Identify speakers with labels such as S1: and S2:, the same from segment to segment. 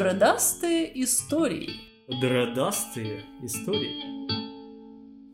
S1: Дредастые истории.
S2: Дредастые истории.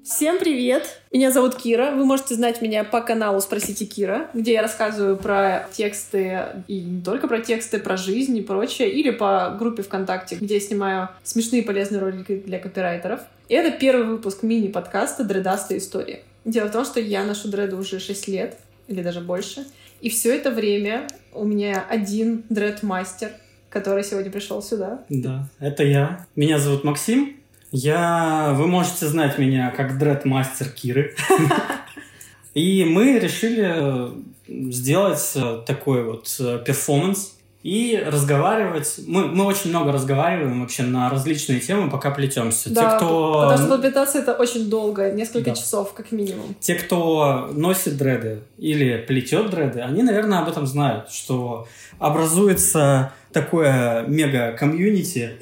S1: Всем привет! Меня зовут Кира. Вы можете знать меня по каналу «Спросите Кира», где я рассказываю про тексты, и не только про тексты, про жизнь и прочее, или по группе ВКонтакте, где я снимаю смешные и полезные ролики для копирайтеров. И это первый выпуск мини-подкаста «Дредастые истории». Дело в том, что я ношу дреды уже 6 лет, или даже больше, и все это время у меня один дред-мастер, который сегодня пришел сюда.
S2: Да, это я. Меня зовут Максим. Я... Вы можете знать меня как дред-мастер Киры. И мы решили сделать такой вот перформанс и разговаривать. Мы, мы очень много разговариваем вообще на различные темы, пока плетемся.
S1: Да,
S2: Те, кто...
S1: потому что подпитаться это очень долго, несколько да. часов как минимум.
S2: Те, кто носит дреды или плетет дреды, они, наверное, об этом знают, что образуется такое мега-комьюнити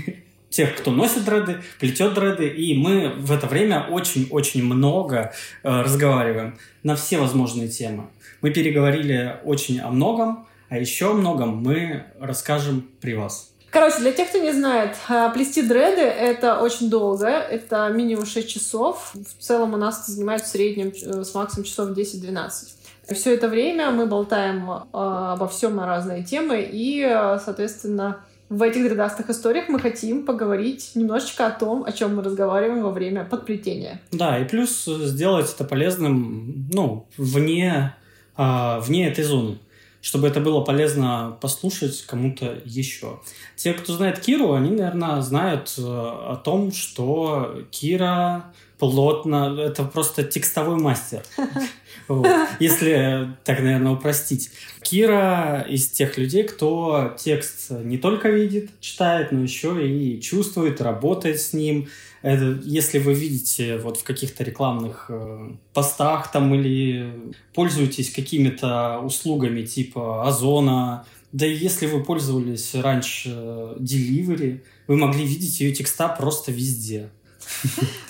S2: тех, кто носит дреды, плетет дреды, и мы в это время очень-очень много э, разговариваем на все возможные темы. Мы переговорили очень о многом, а еще о многом мы расскажем при вас.
S1: Короче, для тех, кто не знает, а, плести дреды — это очень долго, это минимум 6 часов. В целом у нас это занимает в среднем э, с максимум часов 10-12. Все это время мы болтаем э, обо всем на разные темы, и, э, соответственно, в этих дредастых историях мы хотим поговорить немножечко о том, о чем мы разговариваем во время подплетения.
S2: Да, и плюс сделать это полезным, ну, вне, э, вне этой зоны чтобы это было полезно послушать кому-то еще. Те, кто знает Киру, они, наверное, знают э, о том, что Кира плотно... Это просто текстовой мастер. Если так, наверное, упростить. Кира из тех людей, кто текст не только видит, читает, но еще и чувствует, работает с ним, это, если вы видите вот в каких-то рекламных э, постах там или пользуетесь какими-то услугами типа Озона, да и если вы пользовались раньше э, Delivery, вы могли видеть ее текста просто везде.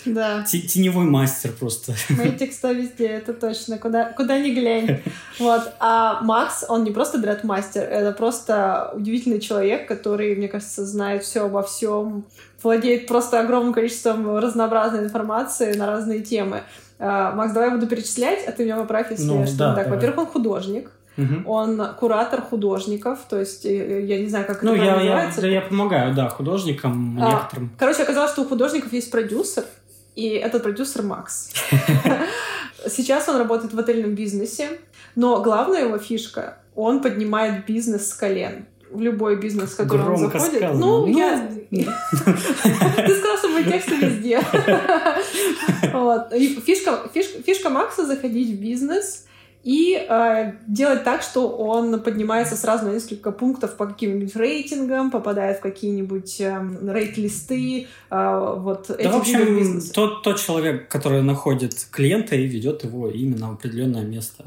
S1: Да.
S2: Теневой мастер просто.
S1: Мои текста везде, это точно. Куда, куда ни глянь. Вот. А Макс, он не просто дред-мастер, это просто удивительный человек, который, мне кажется, знает все обо всем, владеет просто огромным количеством разнообразной информации на разные темы. А, Макс, давай я буду перечислять, а ты меня поправь, если ну, да, так. Во-первых, он художник. Угу. Он куратор художников, то есть э, я не знаю, как
S2: ну,
S1: это
S2: я,
S1: называется.
S2: Я, я помогаю, да, художникам а, некоторым.
S1: Короче, оказалось, что у художников есть продюсер, и этот продюсер Макс. Сейчас он работает в отельном бизнесе, но главная его фишка — он поднимает бизнес с колен в любой бизнес, в который Громко он заходит. Сказано. Ну, ну, я... Ты сказал, что мои тексты везде. фишка Макса — заходить в бизнес и э, делать так, что он поднимается сразу на несколько пунктов по каким-нибудь рейтингам, попадает в какие-нибудь э, рейт-листы, э, вот
S2: да, в общем, тот, тот человек, который находит клиента и ведет его именно в определенное место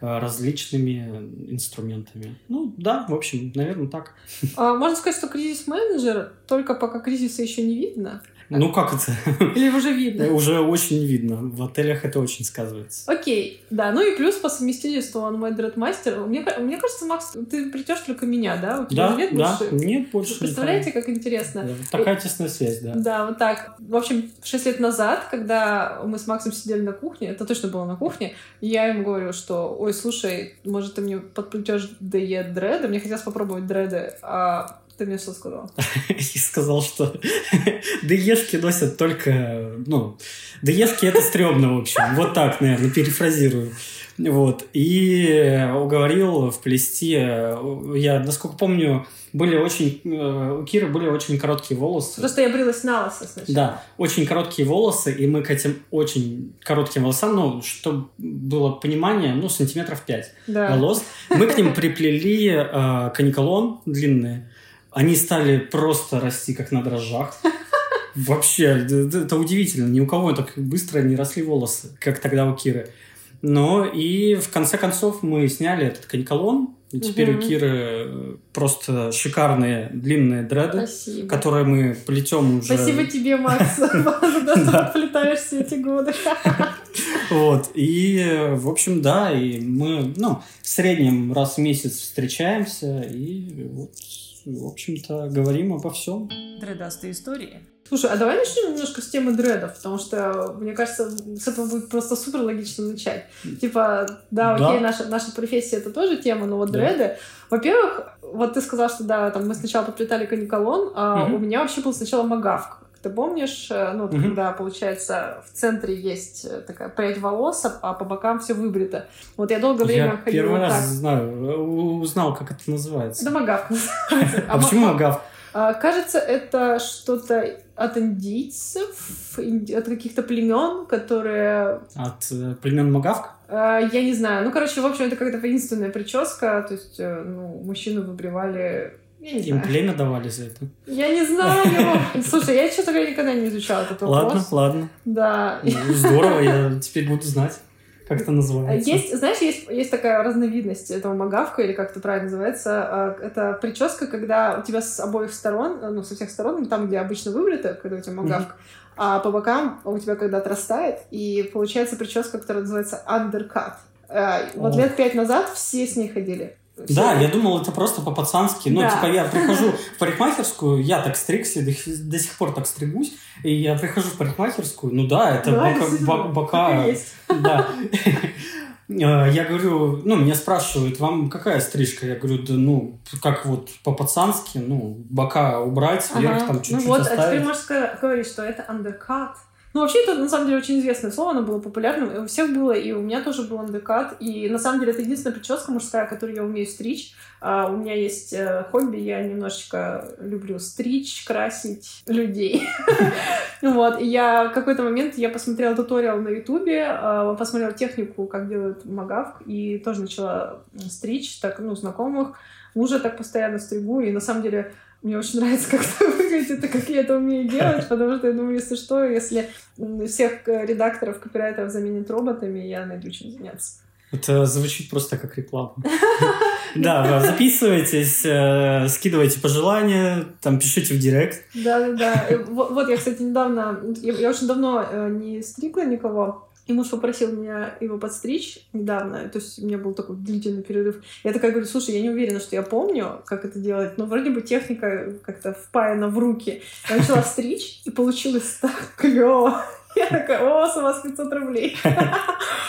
S2: э, различными инструментами. Ну, да, в общем, наверное, так.
S1: А, можно сказать, что кризис-менеджер, только пока кризиса еще не видно,
S2: ну как это?
S1: Или уже видно?
S2: Уже очень видно. В отелях это очень сказывается.
S1: Окей, да. Ну и плюс по совместительству он мой дредмастер. Мне, мне кажется, Макс, ты придешь только меня, да? У тебя
S2: да,
S1: нет
S2: да,
S1: больше?
S2: нет больше.
S1: Представляете, как интересно?
S2: Да, такая тесная связь, да.
S1: Да, вот так. В общем, шесть лет назад, когда мы с Максом сидели на кухне, это точно было на кухне, я ему говорю, что, ой, слушай, может, ты мне подплетешь DE дреды? Мне хотелось попробовать дреды, а ты мне что сказал?
S2: Я сказал, что ДЕшки носят только... Ну, ДЕшки — это стрёмно, в общем. Вот так, наверное, перефразирую. Вот. И уговорил вплести... Я, насколько помню, были очень... Э, у Киры были очень короткие волосы.
S1: Просто я брилась на лысо сначала.
S2: Да, очень короткие волосы, и мы к этим очень коротким волосам, ну, чтобы было понимание, ну, сантиметров 5 да. волос, мы к ним приплели э, каниколон длинные, они стали просто расти как на дрожжах. Вообще, это удивительно. Ни у кого так быстро не росли волосы, как тогда у Киры. Но и в конце концов мы сняли этот каниколон. И теперь угу. у Киры просто шикарные длинные дреды,
S1: Спасибо.
S2: которые мы плетем уже.
S1: Спасибо тебе, Макс, за ты плетаешь все эти годы.
S2: Вот. И, в общем, да, и мы, ну, в среднем раз в месяц встречаемся и вот, в общем-то, говорим обо всем.
S1: Дредастые истории. Слушай, а давай начнем немножко с темы дредов, потому что, мне кажется, с этого будет просто супер логично начать. Типа, да, окей, да. Наша, наша профессия — это тоже тема, но вот да. дреды... Во-первых, вот ты сказал, что да, там мы сначала подплетали каниколон, а угу. у меня вообще был сначала магавка. Ты помнишь, э, ну, угу. когда, получается, в центре есть э, такая прядь волос, а по бокам все выбрито. Вот я долгое время
S2: я ходила первый раз так. знаю, узнал, как это называется.
S1: Да, магавка
S2: А почему магавка?
S1: А, кажется, это что-то от индийцев, от каких-то племен, которые...
S2: От э, племен Магавка?
S1: А, я не знаю. Ну, короче, в общем, это какая-то воинственная прическа. То есть, ну, мужчину выбривали
S2: Им племя давали за это?
S1: Я не знаю. Слушай, я что-то никогда не изучала этот вопрос.
S2: Ладно, ладно.
S1: Да.
S2: Ну, здорово, я теперь буду знать. Как это называется?
S1: Есть, знаешь, есть, есть такая разновидность этого магавка, или как это правильно называется. А, это прическа, когда у тебя с обоих сторон, ну, со всех сторон, там, где обычно выбрито, когда у тебя магавка, mm-hmm. а по бокам у тебя когда отрастает, и получается прическа, которая называется undercut. А, вот oh. лет пять назад все с ней ходили.
S2: Все. Да, я думал, это просто по-пацански. Ну, да. типа, я прихожу в парикмахерскую, я так стригся, до, до сих пор так стригусь, и я прихожу в парикмахерскую, ну да, это да, бока... бока да. А, я говорю, ну, меня спрашивают, вам какая стрижка? Я говорю, да, ну, как вот по-пацански, ну, бока убрать, вверх ага. там чуть-чуть Ну вот, оставить.
S1: а теперь можешь говорить, что это undercut. Ну, вообще, это, на самом деле, очень известное слово, оно было популярным, у всех было, и у меня тоже был андекат, и, на самом деле, это единственная прическа мужская, которую я умею стричь. А у меня есть э, хобби, я немножечко люблю стричь, красить людей. Вот, и я в какой-то момент я посмотрела туториал на ютубе, а, посмотрела технику, как делают магавк, и тоже начала стричь, так, ну, знакомых, мужа так постоянно стригу, и на самом деле мне очень нравится, как это выглядит и как я это умею делать, потому что я думаю, если что, если всех э, редакторов, копирайтеров заменят роботами, я найду чем заняться.
S2: Это звучит просто как реклама. Да, записывайтесь, э, скидывайте пожелания, там пишите в директ.
S1: Да-да-да. Вот я, кстати, недавно, я очень давно э, не стригла никого, и муж попросил меня его подстричь недавно, то есть у меня был такой длительный перерыв. Я такая говорю, слушай, я не уверена, что я помню, как это делать, но вроде бы техника как-то впаяна в руки. Я начала стричь, и получилось так клево. Я такая, о, с вас 500 рублей.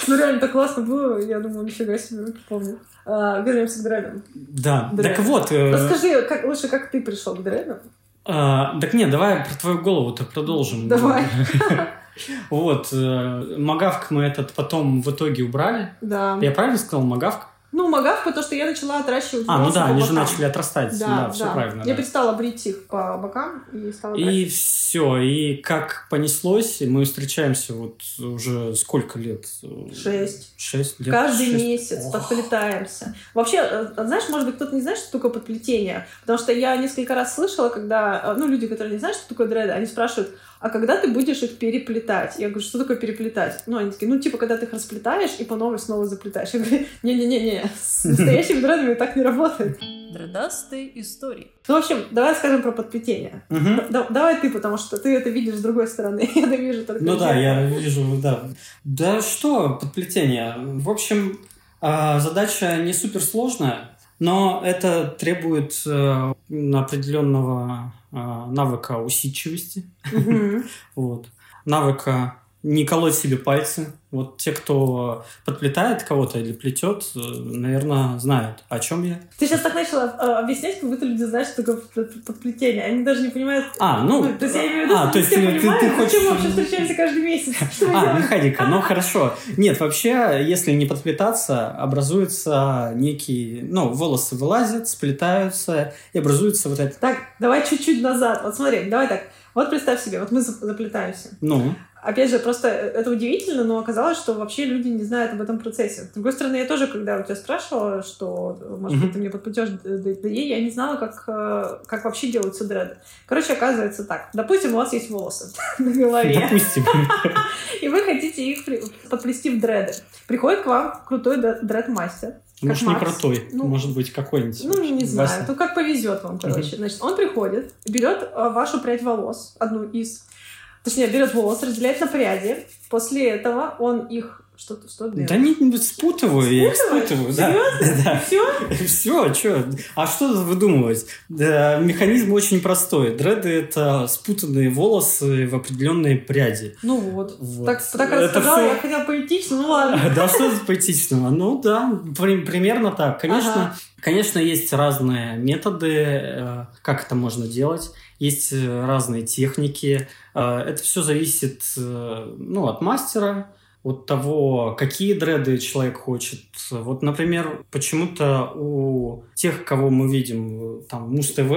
S1: Ну, реально, так классно было. Я думаю, нифига себе, помню. А, вернемся к дредам.
S2: Да, так вот... Э,
S1: Расскажи, лучше, как ты пришел к дредам?
S2: Так нет, давай про твою голову-то продолжим.
S1: Давай.
S2: Вот. Э, Магавк мы этот потом в итоге убрали.
S1: Да.
S2: Я правильно сказал Магавк?
S1: Ну, магав, потому что я начала отращивать
S2: А, ну да, они же начали отрастать. Да, да, все да. правильно.
S1: Я да. перестала брить их по бокам и стала
S2: И все, и как понеслось, мы встречаемся вот уже сколько лет?
S1: Шесть.
S2: Шесть лет.
S1: Каждый шесть. месяц Ох. подплетаемся. Вообще, э, знаешь, может быть, кто-то не знает, что такое подплетение, потому что я несколько раз слышала, когда, э, ну, люди, которые не знают, что такое дреды, они спрашивают, а когда ты будешь их переплетать? Я говорю, что такое переплетать? Ну, они такие, ну, типа, когда ты их расплетаешь и по новой снова заплетаешь. Я говорю, не-не-не-не, с настоящими дредами так не работает. Дредастые истории. Ну, в общем, давай скажем про подплетение.
S2: Угу.
S1: давай ты, потому что ты это видишь с другой стороны. я это вижу только
S2: Ну да, я вижу, да. Да что подплетение? В общем, а, задача не суперсложная, но это требует э, определенного а, навыка усидчивости, вот, навыка не колоть себе пальцы. Вот те, кто подплетает кого-то или плетет, э, наверное, знают, о чем я.
S1: Ты сейчас так начала э, объяснять, как будто люди знают, что такое подплетение. Они даже не понимают.
S2: А, ну... ну
S1: то есть я имею в виду, а, то есть ты, ты, ты, ты хочешь... Почему вообще встречаемся каждый месяц?
S2: А, механика, ну хорошо. Нет, вообще, если не подплетаться, образуется некий... Ну, волосы вылазят, сплетаются, и образуется вот это...
S1: Так, давай чуть-чуть назад. Вот смотри, давай так. Вот представь себе, вот мы заплетаемся.
S2: Ну?
S1: Опять же, просто это удивительно, но оказалось, что вообще люди не знают об этом процессе. С другой стороны, я тоже, когда у тебя спрашивала, что, может быть, ты мне подплетешь ей, я не знала, как, э, как вообще делаются дреды. Короче, оказывается так. Допустим, у вас есть волосы на голове.
S2: Допустим.
S1: И вы хотите их подплести в дреды. Приходит к вам крутой дред-мастер.
S2: Может, не крутой, ну, может быть, какой-нибудь.
S1: Ну, не знаю, ну как повезет вам, короче. Значит, он приходит, берет э, вашу прядь волос, одну из, точнее, берет волос, разделяет на пряди. После этого он их Что, что делать?
S2: Да не спутываю, я их спутываю. Да. Да.
S1: Все?
S2: Все, что? А что тут выдумывать? Да, механизм очень простой. Дреды — это спутанные волосы в определенные пряди.
S1: Ну вот.
S2: Вот.
S1: Так, так
S2: Это
S1: рассказала,
S2: всё-
S1: я хотела поэтично, ну ладно.
S2: Да что тут поэтичного? Ну да, при- примерно так. Конечно,
S1: Ага.
S2: конечно, есть разные методы, э, как это можно делать. Есть э, разные техники. Э, Это все зависит э, ну, от мастера, от того, какие дреды человек хочет. Вот, например, почему-то у тех, кого мы видим, там, Муз-ТВ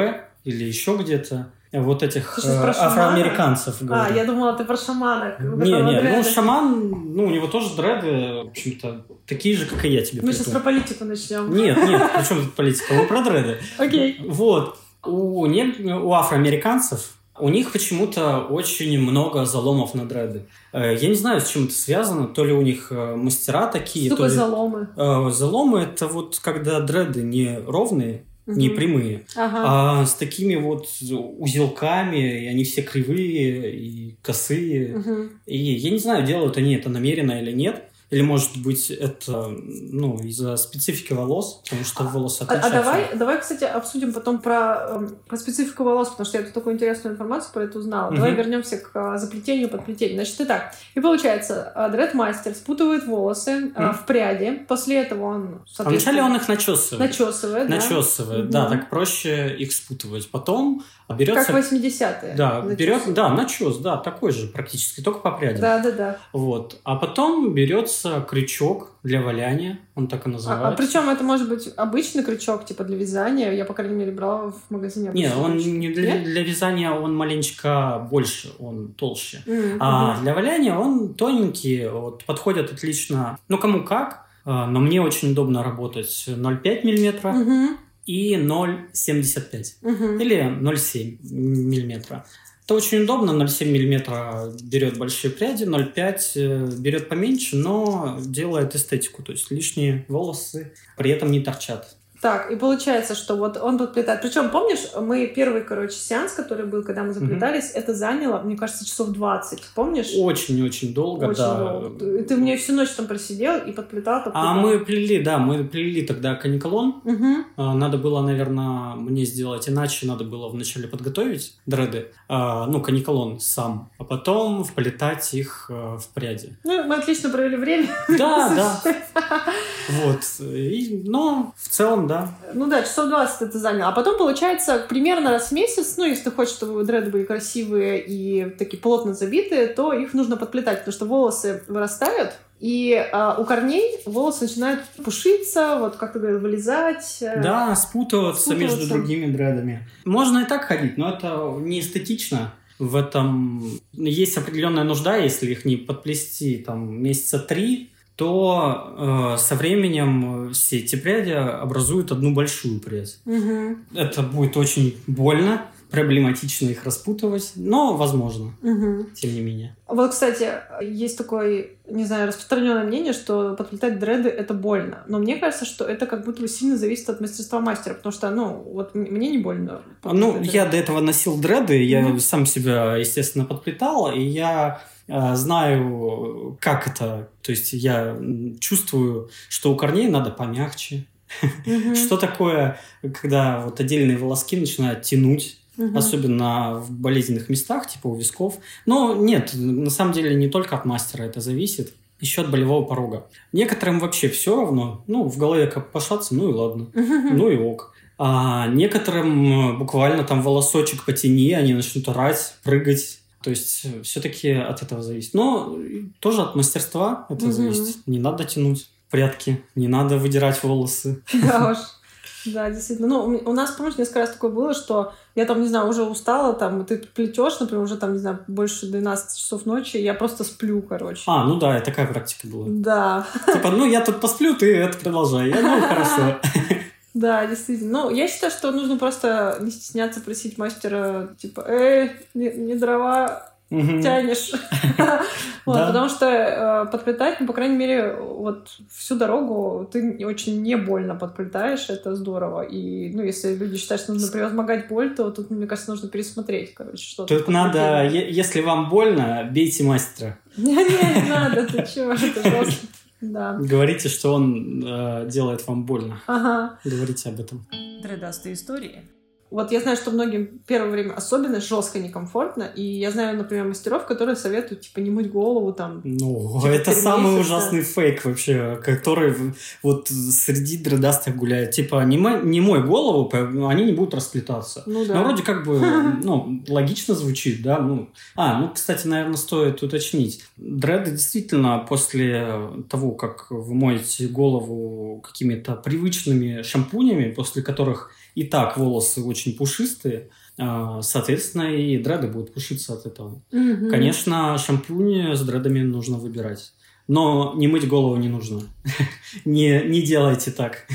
S2: или еще где-то, вот этих э, афроамериканцев
S1: А,
S2: говорю.
S1: я думала, ты про шамана.
S2: Не, не, ну
S1: дреды.
S2: шаман, ну у него тоже дреды, в общем-то, такие же, как и я тебе.
S1: Мы сейчас про политику начнем.
S2: Нет, нет, при чем тут политика? Мы про дреды.
S1: Окей.
S2: Вот. У, не- у афроамериканцев у них почему-то очень много заломов на дреды. Э, Я не знаю, с чем это связано. То ли у них э, мастера такие,
S1: Что
S2: то ли...
S1: заломы?
S2: Э, Заломы — это вот когда дреды не ровные, не
S1: Мгм.
S2: прямые,
S1: Ага.
S2: а с такими вот узелками, и они все кривые и косые.
S1: Мгм.
S2: И я не знаю, делают они это намеренно или нет. Или, может быть, это ну, из-за специфики волос, потому что волосы
S1: А, а
S2: отличаются.
S1: давай, давай, кстати, обсудим потом про, эм, про специфику волос, потому что я тут такую интересную информацию про это узнала. Давай
S2: Мгм.
S1: вернемся к а, заплетению, подплетению. Значит, итак, и получается, а, дредмастер спутывает волосы а,
S2: Мгм.
S1: в пряди, после этого он,
S2: А вначале
S1: соответственно,
S2: он их начесывает.
S1: начесывает, да?
S2: Начесывает, да,
S1: Мгм.
S2: так проще их спутывать. Потом берется...
S1: Как 80-е.
S2: Да, берет, да, начес, да, такой же практически, только по прядям.
S1: Да, да, да.
S2: Вот. А потом берется крючок для валяния, он так и
S1: А,
S2: называется.
S1: причем это может быть обычный крючок, типа для вязания. Я, по крайней мере, брала в магазине.
S2: Не,
S1: обычный
S2: он
S1: крючок.
S2: не для,
S1: Нет?
S2: для вязания, он маленечко больше, он толще.
S1: М,
S2: А для валяния он тоненький, вот, подходит отлично, ну, кому как, а, но мне очень удобно работать 0,5 мм
S1: Мгм,
S2: и 0,75
S1: мгм.
S2: или 0,7 миллиметра. Это очень удобно, 0,7 миллиметра берет большие пряди, 0,5 э, берет поменьше, но делает эстетику, то есть лишние волосы при этом не торчат.
S1: Так, и получается, что вот он подплетает. Причем, помнишь, мы первый, короче, сеанс, который был, когда мы заплетались, это заняло, мне кажется, часов 20. Помнишь?
S2: Очень-очень долго,
S1: Очень
S2: да.
S1: долго. Ты, ты мне всю ночь там просидел и подплетал, подплетал.
S2: А мы плели, да, мы плели тогда каниколон,
S1: Мгм.
S2: А, Надо было, наверное, мне сделать иначе. Надо было вначале подготовить дреды, а, ну, каниколон сам, а потом вплетать их а, в пряди.
S1: Ну, мы отлично провели время.
S2: Да, да. Вот. Но в целом, да.
S1: Ну да, часов 20 это заняло. А потом, получается, примерно раз в месяц, ну, если ты хочешь, чтобы дреды были красивые и такие плотно забитые, то их нужно подплетать, потому что волосы вырастают, и а, у корней волосы начинают пушиться, вот как ты говорил, вылезать. э,
S2: Да, спутываться, между
S1: Спутываться.
S2: другими дредами. Можно и так ходить, но это не эстетично. В этом есть определенная нужда, если их не подплести там месяца три, то э, со временем все эти пряди образуют одну большую прядь.
S1: Мгм,
S2: Это будет очень больно, проблематично их распутывать, но возможно,
S1: мгм.
S2: тем не менее.
S1: Вот, кстати, есть такое, не знаю, распространенное мнение, что подплетать дреды это больно. Но мне кажется, что это как будто бы сильно зависит от мастерства мастера, потому что, ну, вот мне не больно.
S2: Ну, я до этого носил дреды, я
S1: Мгм.
S2: сам себя, естественно, подплетал, и я э, знаю, как это. То есть я чувствую, что у корней надо помягче. Что такое, когда вот отдельные волоски начинают тянуть,
S1: мгм.
S2: особенно в болезненных местах, типа у висков. Но нет, на самом деле не только от мастера это зависит, еще от болевого порога. Некоторым вообще все равно, ну, в голове как пошаться, ну и ладно, ну и ок. А некоторым э, буквально там волосочек потяни, они начнут орать, прыгать. То есть все-таки от этого зависит. Но и тоже от мастерства это
S1: Мгм.
S2: зависит. Не надо тянуть прятки, не надо выдирать волосы.
S1: Да уж. Да, действительно. Ну, у нас, помнишь, несколько раз такое было, что я там, не знаю, уже устала, там, ты плетешь, например, уже там, не знаю, больше 12 часов ночи, я просто сплю, короче.
S2: А, ну да, и такая практика была.
S1: Да,
S2: Типа, ну я тут посплю, ты это продолжай. Я, ну хорошо.
S1: Да, действительно. Ну, я считаю, что нужно просто не стесняться просить мастера, типа, эй, не, не дрова, тянешь. Вот,
S2: Да.
S1: Потому что э, подплетать, ну, по крайней мере, вот всю дорогу ты очень не больно подплетаешь, это здорово. И, ну, если люди считают, что нужно превозмогать боль, то тут, мне кажется, нужно пересмотреть, короче, что-то.
S2: Тут надо, если вам больно, бейте мастера.
S1: Не, не, не надо, ты чего, это жестко. Да.
S2: Говорите, что он э, делает вам больно.
S1: Ага.
S2: Говорите об этом.
S3: Дредастые истории.
S1: Вот я знаю, что многим первое время особенно жестко некомфортно, и я знаю, например, мастеров, которые советуют, типа, не мыть голову там.
S2: Ну,
S1: Типа
S2: это самый
S1: месяца.
S2: ужасный фейк вообще, который вот среди дредастых гуляет. Типа, не, мой- не мой голову, они не будут расплетаться.
S1: Ну да.
S2: Ну, вроде как бы, ну, логично звучит, да, ну. А, ну, кстати, наверное, стоит уточнить. Дреды действительно после того, как вы моете голову какими-то привычными шампунями, после которых и так волосы очень пушистые, а, соответственно, и дреды будут пушиться от этого.
S1: Мгм.
S2: Конечно, шампунь с дредами нужно выбирать. Но не мыть голову не нужно. не, не делайте так.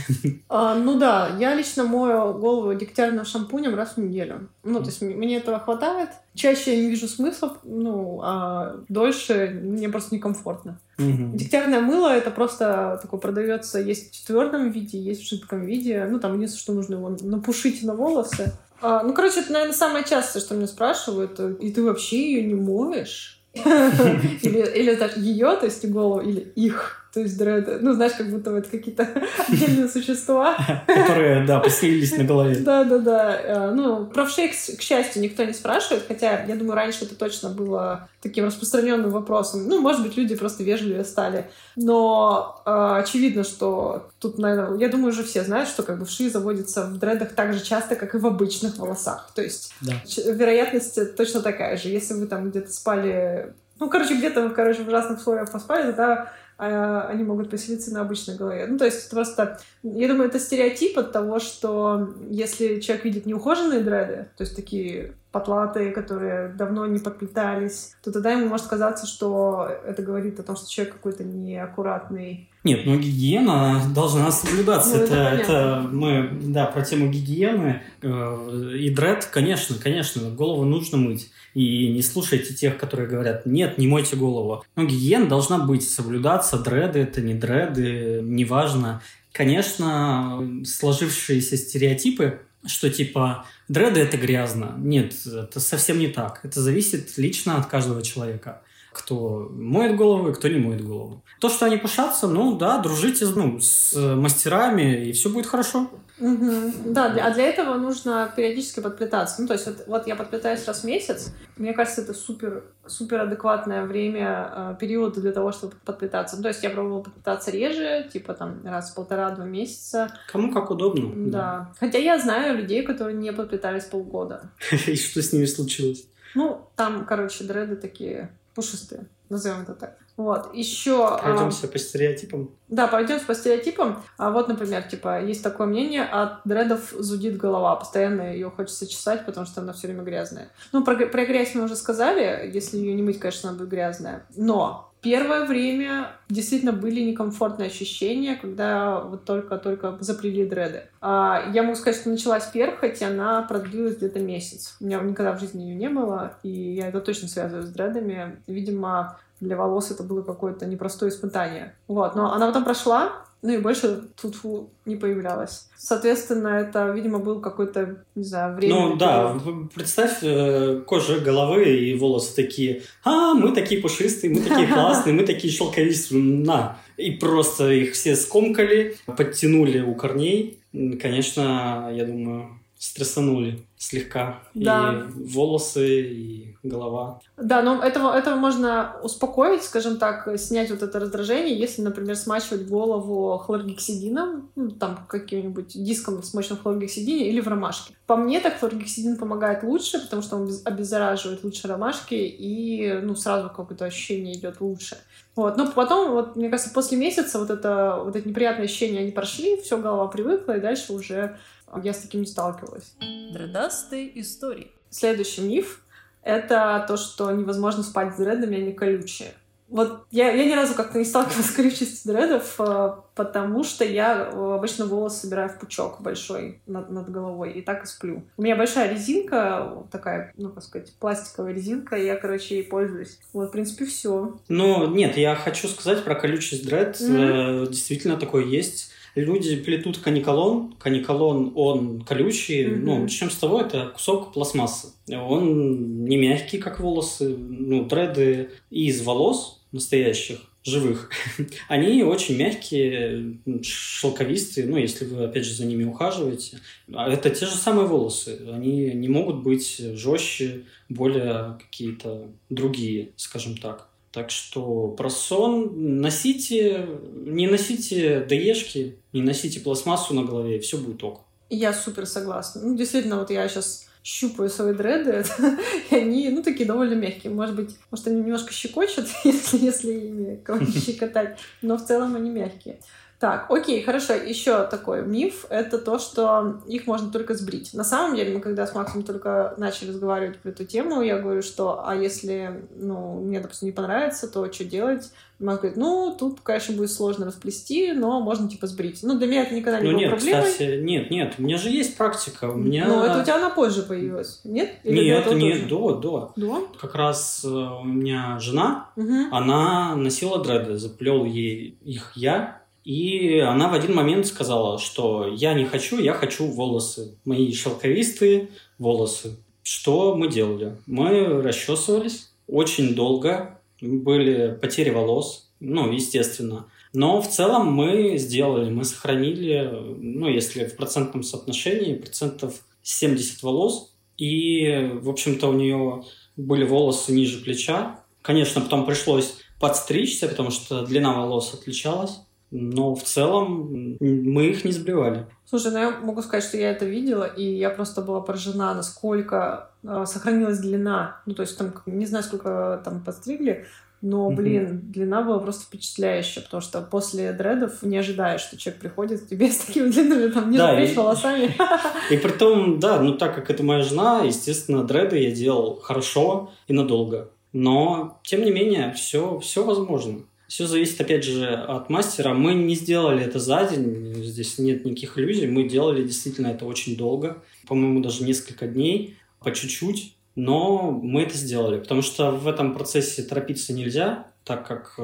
S1: А, ну да, я лично мою голову дегтярным шампунем раз в неделю. Ну, то есть мне этого хватает. Чаще я не вижу смысла, ну, а дольше мне просто некомфортно.
S2: Мгм.
S1: Дегтярное мыло это просто такое продается, есть в твердом виде, есть в жидком виде. Ну, там единственное, что нужно его напушить на волосы. А, ну, короче, это, наверное, самое частое, что меня спрашивают. И ты вообще ее не моешь? Или, даже ее, то есть голову, или их, то есть дреды. Ну, знаешь, как будто это какие-то отдельные существа.
S2: Которые, да, поселились на голове.
S1: Да, да, да. Ну, про шейк, к счастью, никто не спрашивает, хотя, я думаю, раньше это точно было таким распространенным вопросом. Ну, может быть, люди просто вежливее стали. Но э, очевидно, что тут, наверное, я думаю, уже все знают, что как бы вши заводятся в дредах так же часто, как и в обычных волосах. То есть
S2: Да.
S1: вероятность точно такая же. Если вы там где-то спали, ну, короче, где-то, короче, в ужасных условиях поспали, тогда а, они могут поселиться на обычной голове. Ну, то есть просто... Я думаю, это стереотип от того, что если человек видит неухоженные дреды, то есть такие потлатые, которые давно не подплетались, то тогда ему может казаться, что это говорит о том, что человек какой-то неаккуратный.
S2: Нет, ну гигиена должна соблюдаться.
S1: Ну,
S2: это,
S1: это
S2: это мы, да, про тему гигиены. э, И дред, конечно, конечно, голову нужно мыть. И не слушайте тех, которые говорят, нет, не мойте голову. Но гигиена должна быть, соблюдаться. Дреды это не дреды, неважно. Конечно, сложившиеся стереотипы, что типа дреды это грязно. Нет, это совсем не так. Это зависит лично от каждого человека кто моет голову и кто не моет голову. То, что они пушатся, ну да, дружите ну, с мастерами, и все будет хорошо.
S1: Да, для- а для этого нужно периодически подплетаться. Ну, то есть вот, вот я подплетаюсь раз в месяц. Мне кажется, это супер, супер адекватное время, э, период для того, чтобы подплетаться. Ну, то есть я пробовала подплетаться реже, типа там раз в полтора-два месяца.
S2: Кому как удобно.
S1: Да. Хотя я знаю людей, которые не подплетались полгода.
S2: И что с ними случилось?
S1: Ну, там, короче, дреды такие пушистые, назовем это так. Вот, еще...
S2: Пройдемся по стереотипам.
S1: Да, пойдем по стереотипам. А вот, например, типа, есть такое мнение, от дредов зудит голова. Постоянно ее хочется чесать, потому что она все время грязная. Ну, про, про грязь мы уже сказали. Если ее не мыть, конечно, она будет грязная. Но первое время действительно были некомфортные ощущения, когда вот только-только заплели дреды. А, я могу сказать, что началась перхоть, и она продлилась где-то месяц. У меня никогда в жизни ее не было, и я это точно связываю с дредами. Видимо, для волос это было какое-то непростое испытание. Вот, но она потом прошла, ну и больше тут не появлялась. Соответственно, это, видимо, был какой-то, не знаю, время.
S2: Ну да, представь, э, кожа головы и волосы такие, а, мы такие пушистые, мы такие классные, мы такие шелковистые, на. И просто их все скомкали, подтянули у корней. Конечно, я думаю, стрессанули слегка.
S1: Да.
S2: И волосы, и голова.
S1: Да, но этого, этого можно успокоить, скажем так, снять вот это раздражение, если, например, смачивать голову хлоргексидином, ну, там, каким-нибудь диском с мощным хлоргексидине или в ромашке. По мне, так хлоргексидин помогает лучше, потому что он без- обеззараживает лучше ромашки, и, ну, сразу какое-то ощущение идет лучше. Вот. Но потом, вот, мне кажется, после месяца вот, это, вот эти неприятные ощущения, они прошли, все, голова привыкла, и дальше уже я с таким не сталкивалась.
S3: Дредастые истории.
S1: Следующий миф — это то, что невозможно спать с дредами, они колючие. Вот я, я ни разу как-то не сталкивалась с количеством дредов, э, потому что я э, обычно волосы собираю в пучок большой над, над головой и так и сплю. У меня большая резинка, такая, ну, как сказать, пластиковая резинка, и я, короче, ей пользуюсь. Вот, в принципе, все.
S2: Ну, нет, я хочу сказать про колючесть дред. Э, Действительно такое есть. Люди плетут каниколон. Каниколон, он колючий.
S1: Мгм.
S2: Ну, начнем с того, это кусок пластмассы. Он не мягкий, как волосы. Ну, дреды из волос настоящих, живых, они очень мягкие, шелковистые, ну, если вы, опять же, за ними ухаживаете. А Это те же самые волосы. Они не могут быть жестче, более какие-то другие, скажем так. Так что про сон носите, не носите даешки, не носите пластмассу на голове, и все будет ок.
S1: Я супер согласна. Ну, действительно, вот я сейчас щупаю свои дреды, и они, ну, такие довольно мягкие. Может быть, может, они немножко щекочут, если, если кого-нибудь щекотать, но в целом они мягкие. Так, окей, хорошо. Еще такой миф — это то, что их можно только сбрить. На самом деле, мы когда с Максом только начали разговаривать про эту тему, я говорю, что а если, ну, мне, допустим, не понравится, то что делать? Макс говорит, ну, тут, конечно, будет сложно расплести, но можно, типа, сбрить. Ну, для меня это никогда не
S2: Ну
S1: было
S2: нет,
S1: проблемой.
S2: кстати, нет, нет, у меня же есть практика, у меня...
S1: Ну, это у тебя она позже появилась, нет? Или
S2: Нет,
S1: этого
S2: нет, до, до.
S1: До?
S2: Как раз э, у меня жена,
S1: Мгм.
S2: она носила дреды, заплел ей их я, и она в один момент сказала, что я не хочу, я хочу волосы, мои шелковистые волосы. Что мы делали? Мы расчесывались очень долго, были потери волос, ну, естественно. Но в целом мы сделали, мы сохранили, ну, если в процентном соотношении, процентов 70 волос. И, в общем-то, у нее были волосы ниже плеча. Конечно, потом пришлось подстричься, потому что длина волос отличалась. Но в целом мы их не сбривали.
S1: Слушай, ну я могу сказать, что я это видела, и я просто была поражена, насколько э, сохранилась длина. Ну, то есть там, не знаю, сколько там подстригли, но, блин, длина была просто впечатляющая, потому что после дредов не ожидаешь, что человек приходит к тебе с такими длинными там ниже
S2: Да,
S1: плеч
S2: и-
S1: волосами.
S2: И при том, да, ну так как это моя жена, естественно, дреды я делал хорошо и надолго. Но, тем не менее, все, все возможно. Все зависит, опять же, от мастера. Мы не сделали это за день, здесь нет никаких иллюзий. Мы делали действительно это очень долго, по-моему, даже несколько дней, по чуть-чуть. Но мы это сделали, потому что в этом процессе торопиться нельзя, так как э,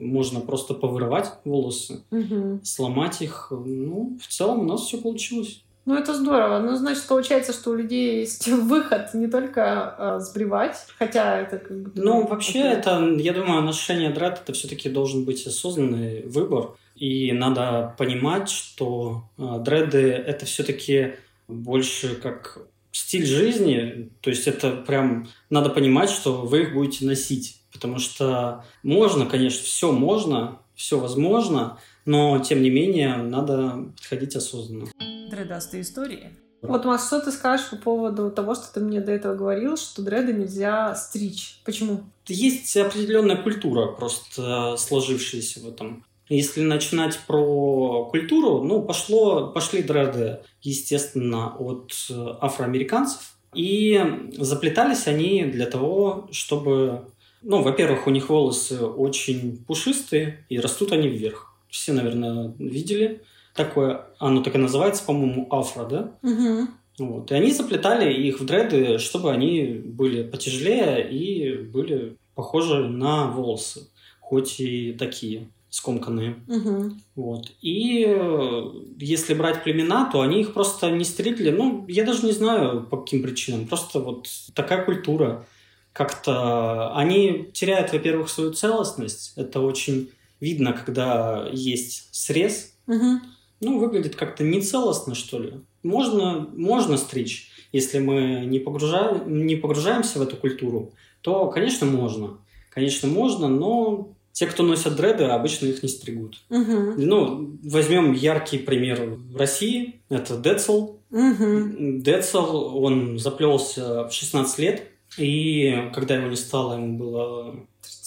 S2: можно просто повырывать волосы,
S1: Мгм.
S2: сломать их. Ну, в целом у нас все получилось.
S1: Ну, это здорово. Ну, значит, получается, что у людей есть выход не только э, сбривать, хотя это как бы...
S2: Ну, вообще, это, я думаю, ношение дред это все-таки должен быть осознанный выбор. И надо понимать, что э, дреды это все-таки больше как стиль жизни. То есть это прям надо понимать, что вы их будете носить. Потому что можно, конечно, все можно, все возможно, но тем не менее надо подходить осознанно.
S3: Дредастые истории.
S1: Вот, Макс, что ты скажешь по поводу того, что ты мне до этого говорил, что дреды нельзя стричь? Почему?
S2: Есть определенная культура, просто сложившаяся в этом. Если начинать про культуру, ну, пошло, пошли дреды, естественно, от э, афроамериканцев. И заплетались они для того, чтобы... Ну, во-первых, у них волосы очень пушистые, и растут они вверх. Все, наверное, видели такое. Оно так и называется, по-моему, афро, да?
S1: Угу.
S2: Вот. И они заплетали их в дреды, чтобы они были потяжелее и были похожи на волосы, хоть и такие скомканные.
S1: Угу.
S2: Вот. И э, если брать племена, то они их просто не стригли. Ну, я даже не знаю, по каким причинам. Просто вот такая культура. Как-то они теряют, во-первых, свою целостность. Это очень видно, когда есть срез.
S1: Угу.
S2: Ну, выглядит как-то нецелостно, что ли. Можно, можно стричь. Если мы не, погружаем, не погружаемся в эту культуру, то, конечно, можно. Конечно, можно, но те, кто носят дреды, обычно их не стригут.
S1: Угу.
S2: Ну, возьмем яркий пример в России. Это Децл.
S1: Угу.
S2: Децл, он заплелся в 16 лет. И когда его не стало, ему было,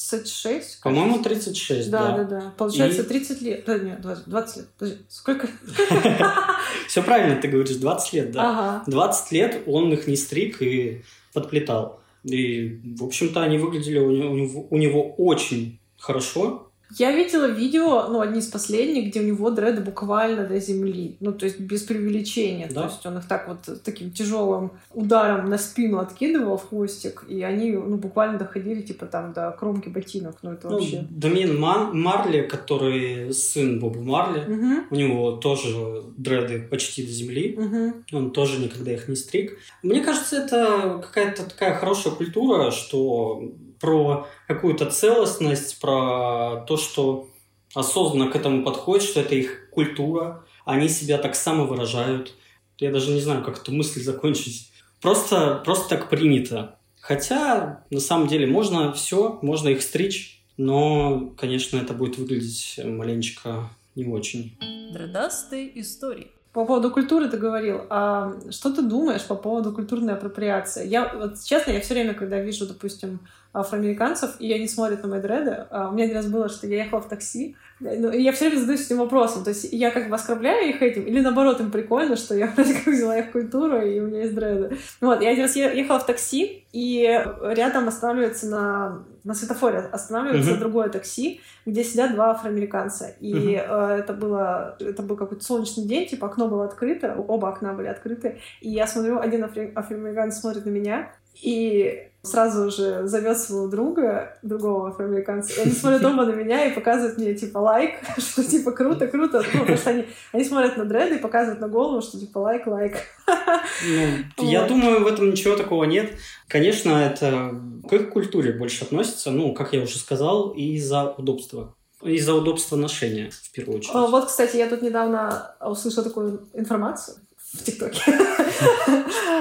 S1: 36?
S2: по-моему, 36,
S1: Да,
S2: да.
S1: да, да. Получается,
S2: И-
S1: 30 лет. Да, нет, 20, 20 лет. Подожди, сколько?
S2: Все правильно ты говоришь, 20 лет, да.
S1: Ага.
S2: 20 лет он их не стриг и подплетал. И, в общем-то, они выглядели у него, у очень хорошо.
S1: Я видела видео, ну, одни из последних, где у него дреды буквально до земли. Ну, то есть без преувеличения.
S2: Да?
S1: То есть он их так вот таким тяжелым ударом на спину откидывал в хвостик, и они, ну, буквально доходили, типа, там, до кромки ботинок. Ну, это
S2: Ну,
S1: вообще...
S2: Дамин Мар- Марли, который сын Боба Марли,
S1: Мгм,
S2: у него тоже дреды почти до земли.
S1: мгм.
S2: Он тоже никогда их не стриг. Мне кажется, это какая-то такая хорошая культура, что про какую-то целостность, про то, что осознанно к этому подходит, что это их культура, они себя так самовыражают. Я даже не знаю, как эту мысль закончить. Просто, просто так принято. Хотя, на самом деле, можно все, можно их стричь, но, конечно, это будет выглядеть маленечко не очень.
S3: Дредастые истории.
S1: По поводу культуры ты говорил. А что ты думаешь по поводу культурной апроприации? Я, вот, честно, я все время, когда вижу, допустим, афроамериканцев, и они смотрят на мои дреды, а, у меня один раз было, что я ехала в такси, ну, и я все время задаюсь этим вопросом. То есть я как бы оскорбляю их этим, или наоборот, им прикольно, что я вроде как взяла их культуру, и у меня есть дреды. Вот, я один раз ехала в такси, и рядом останавливается на, на светофоре останавливается
S2: Мгм.
S1: другое такси, где сидят два афроамериканца. И
S2: Мгм.
S1: э, это было, это был какой-то солнечный день, типа окно было открыто, оба окна были открыты. И я смотрю, один афри- афроамериканец смотрит на меня, и сразу же зовет своего друга, другого афроамериканца, и они смотрят оба на меня и показывают мне, типа, лайк, что, типа, круто, круто, ну, потому что они, они смотрят на дреды и показывают на голову, что, типа, лайк, лайк.
S2: Ну, я думаю, в этом ничего такого нет. Конечно, это к их культуре больше относится, ну, как я уже сказал, из-за удобства. Из-за удобства ношения, в первую очередь.
S1: А, Вот, кстати, я тут недавно услышала такую информацию в ТикТоке.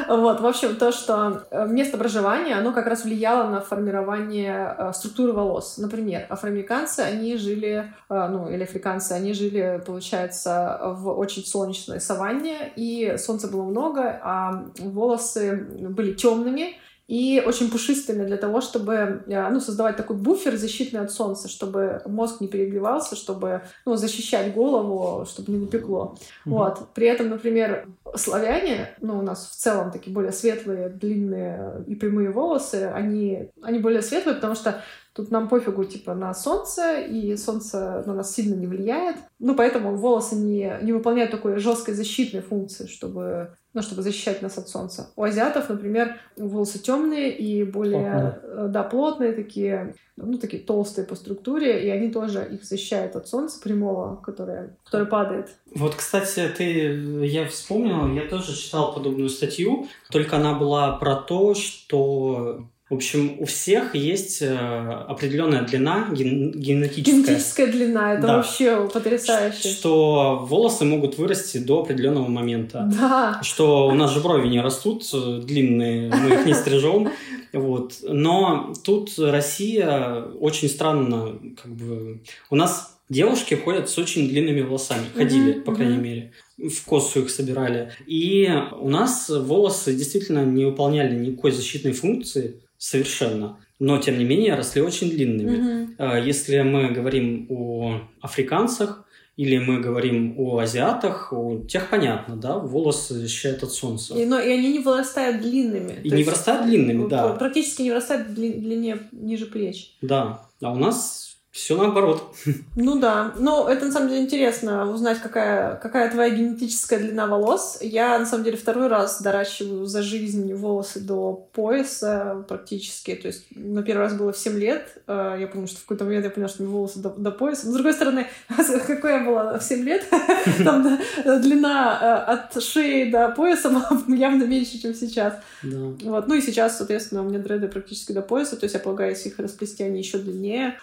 S1: Вот, в общем, то, что э, место проживания, оно как раз влияло на формирование э, структуры волос. Например, афроамериканцы, они жили, э, ну, или африканцы, они жили, получается, в очень солнечной саванне, и солнца было много, а волосы были темными, и очень пушистыми для того, чтобы э, ну, создавать такой буфер защитный от солнца, чтобы мозг не перегревался, чтобы ну, защищать голову, чтобы не напекло.
S2: Мгм.
S1: Вот. При этом, например, славяне, ну, у нас в целом такие более светлые, длинные и прямые волосы, они, они более светлые, потому что Тут нам пофигу, типа, на солнце, и солнце на нас сильно не влияет. Ну, поэтому волосы не, не выполняют такой жесткой защитной функции, чтобы, ну, чтобы защищать нас от солнца. У азиатов, например, волосы темные и более, э, да, плотные такие, ну, такие толстые по структуре, и они тоже их защищают от солнца прямого, которое, которое падает.
S2: Вот, кстати, ты, я вспомнил, я тоже читал подобную статью, только она была про то, что, в общем, у всех есть э, определенная длина ген- генетическая.
S1: Генетическая длина, это
S2: Да.
S1: вообще потрясающе.
S2: Что волосы могут вырасти до определенного момента.
S1: Да.
S2: Что у нас же брови не растут э, длинные, мы их не стрижем. Вот. Но тут Россия очень странно, как бы... У нас девушки ходят с очень длинными волосами. Ходили,
S1: Мгм,
S2: по крайней
S1: мгм.
S2: мере. В косу их собирали. И у нас волосы действительно не выполняли никакой защитной функции совершенно. Но, тем не менее, росли очень длинными. А, Если мы говорим о африканцах или мы говорим о азиатах, у тех понятно, да, волосы защищают от солнца.
S1: И, но, и они не вырастают длинными.
S2: И не
S1: есть
S2: вырастают длинными, да.
S1: Практически не вырастают в дли- длине ниже плеч.
S2: Да. А у нас все наоборот.
S1: Ну да. Ну, это на самом деле интересно узнать, какая, какая твоя генетическая длина волос. Я, на самом деле, второй раз доращиваю за жизнь волосы до пояса практически. То есть, на первый раз было в 7 лет. Э, Я помню, что в какой-то момент я поняла, что у меня волосы до, до пояса. Но, с другой стороны, какой я была в 7 лет, там длина э, от шеи до пояса явно меньше, чем сейчас. Вот. Ну и сейчас, соответственно, у меня дреды практически до пояса, то есть я полагаю, если их расплести, они еще длиннее.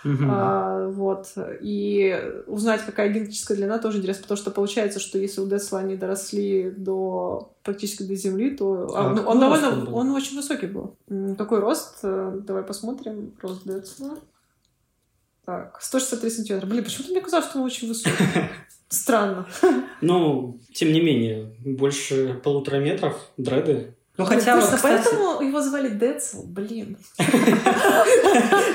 S1: А, вот. И узнать, какая генетическая длина, тоже интересно, потому что получается, что если у Десла они доросли до практически до земли, то а, ну, он
S2: рост
S1: довольно,
S2: он был?
S1: он очень высокий был. Какой рост? Э, Давай посмотрим. Рост Децла. Так, 163 сантиметра. Блин, почему-то мне казалось, что он очень высокий. Странно.
S2: Но, тем не менее, больше полутора метров дреды. Ну, хотя вот, кстати,
S1: поэтому его звали Децл, блин.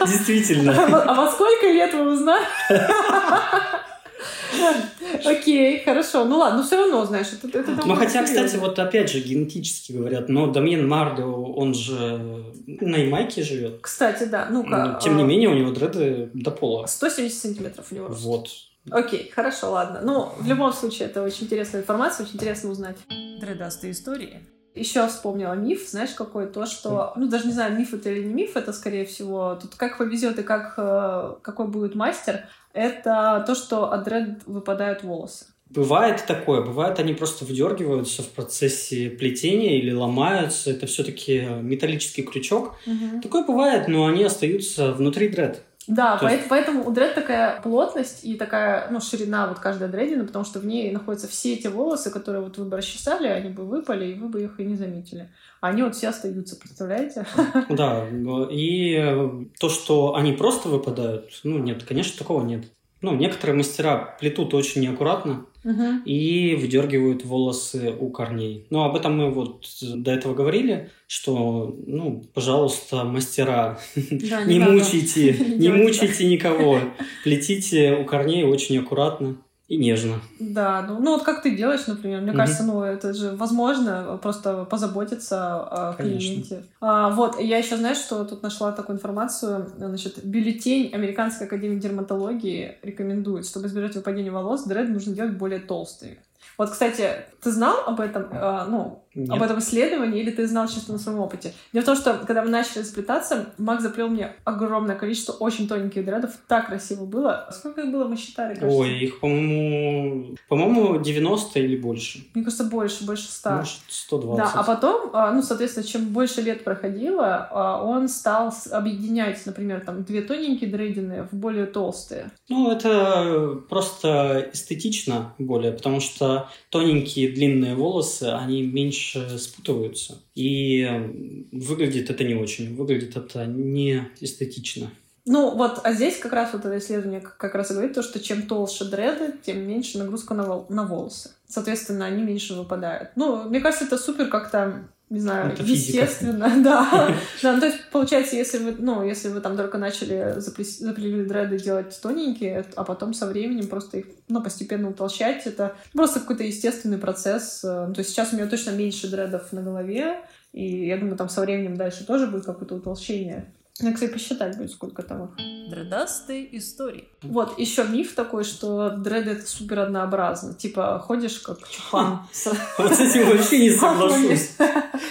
S2: действительно.
S1: А во- а во сколько лет вы узнали? Окей, хорошо. Ну ладно, но все равно, знаешь, это, это
S2: Ну, хотя, кстати, вот опять же, генетически говорят, но Дамьен Мардо, он же на Ямайке живет.
S1: Кстати, да, ну-ка.
S2: Но, Тем не
S1: а,
S2: менее, у него дреды до пола.
S1: 170 сантиметров у него.
S2: Вот.
S1: Окей, хорошо, ладно. Ну, в любом случае, это очень интересная информация, очень интересно узнать.
S3: Дредастые истории.
S1: Еще вспомнила миф, знаешь, какой? То, что, ну, даже не знаю, миф это или не миф, это, скорее всего, тут как повезет и как, э, какой будет мастер, это то, что от дред выпадают волосы.
S2: Бывает такое, бывает они просто выдергиваются в процессе плетения или ломаются. Это все-таки металлический крючок. Такое бывает, но они остаются внутри дред.
S1: Да,
S2: То есть-
S1: поэт- поэтому у дред такая плотность и такая, ну, ширина вот каждой дредины, потому что в ней находятся все эти волосы, которые вот вы бы расчесали, они бы выпали, и вы бы их и не заметили. А они вот все остаются, представляете?
S2: Да, и то, что они просто выпадают, ну нет, конечно, такого нет. Ну, некоторые мастера плетут очень неаккуратно
S1: Мгм.
S2: и выдергивают волосы у корней. Ну, об этом мы вот до этого говорили, что, ну, пожалуйста, мастера,
S1: Да,
S2: не мучайте,
S1: Не
S2: мучайте никого. Плетите у корней очень аккуратно и нежно.
S1: Да, ну, ну вот как ты делаешь, например, мне
S2: Мгм.
S1: кажется, ну это же возможно, просто позаботиться о
S2: Конечно.
S1: клиенте. А, вот, я еще, знаешь, что тут нашла такую информацию, значит, бюллетень Американской академии дерматологии рекомендует, чтобы избежать выпадения волос, дред нужно делать более толстыми. Вот, кстати, ты знал об этом, а, ну,
S2: Нет.
S1: об этом исследовании, или ты знал чисто на своем опыте? Дело в том, что когда мы начали сплетаться, Мак заплел мне огромное количество очень тоненьких дредов, так красиво было. Сколько их было, мы считали, кажется?
S2: Ой, их, по-моему, по-моему, 90 или больше.
S1: Мне кажется, больше, больше ста.
S2: Может, 120.
S1: Да, а потом, а, ну, соответственно, чем больше лет проходило, а, он стал объединять, например, там, две тоненькие дрейдины в более толстые.
S2: Ну, это просто эстетично более, потому что тоненькие длинные волосы, они меньше спутываются. И м, выглядит это не очень. Выглядит это не эстетично.
S1: Ну, вот, а здесь как раз вот это исследование как раз и говорит то, что чем толще дреды, тем меньше нагрузка на, вол- на волосы. Соответственно, они меньше выпадают. Ну, мне кажется, это супер как-то не знаю,
S2: Это физика.
S1: естественно, да. Да, ну, то есть, получается, если вы, ну, если вы там только начали заплели дреды делать тоненькие, а потом со временем просто их, ну, постепенно утолщать, это просто какой-то естественный процесс. Э, то есть сейчас у меня точно меньше дредов на голове, и я думаю, там со временем дальше тоже будет какое-то утолщение. Надо, кстати, посчитать будет, сколько там их.
S3: Дредастые истории.
S1: Вот, еще миф такой, что дреды это супер однообразно. Типа, ходишь как чупан. с-
S2: Вот с этим вообще не соглашусь.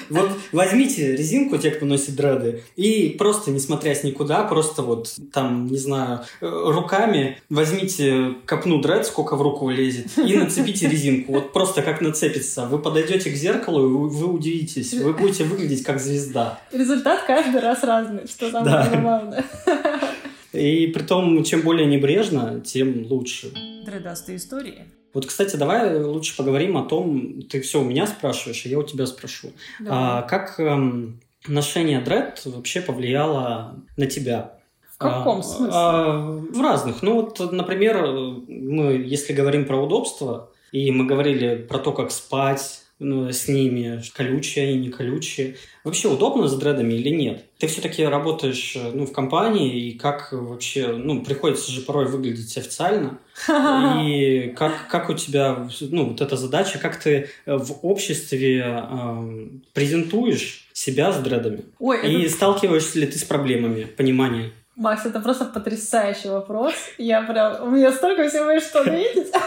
S2: Вот возьмите резинку, те, кто носит дреды, и просто, не смотрясь никуда, просто вот там, не знаю, э, руками возьмите копну дред, сколько в руку влезет, и нацепите резинку. Вот просто как нацепится. Вы подойдете к зеркалу, и вы удивитесь. Вы будете выглядеть как звезда.
S1: Результат каждый раз разный, что самое
S2: Да.
S1: забавное.
S2: И при том, чем более небрежно, тем лучше.
S3: Дредастые истории.
S2: Вот, кстати, давай лучше поговорим о том, ты все у меня спрашиваешь, а я у тебя спрошу. А, как эм, ношение дред вообще повлияло на тебя?
S1: В каком
S2: А,
S1: смысле?
S2: а, в разных. Ну вот, например, мы, если говорим про удобство, и мы говорили про то, как спать ну, с ними, колючие они, не колючие. Вообще удобно с дредами или нет? Ты все-таки работаешь ну, в компании, и как вообще, ну, приходится же порой выглядеть официально. И как, как у тебя, ну, вот эта задача, как ты в обществе эм, презентуешь себя с дредами?
S1: Ой,
S2: И
S1: это-
S2: сталкиваешься ли ты с проблемами понимания?
S1: Макс, это просто потрясающий вопрос. Я прям... У меня столько всего что ответить.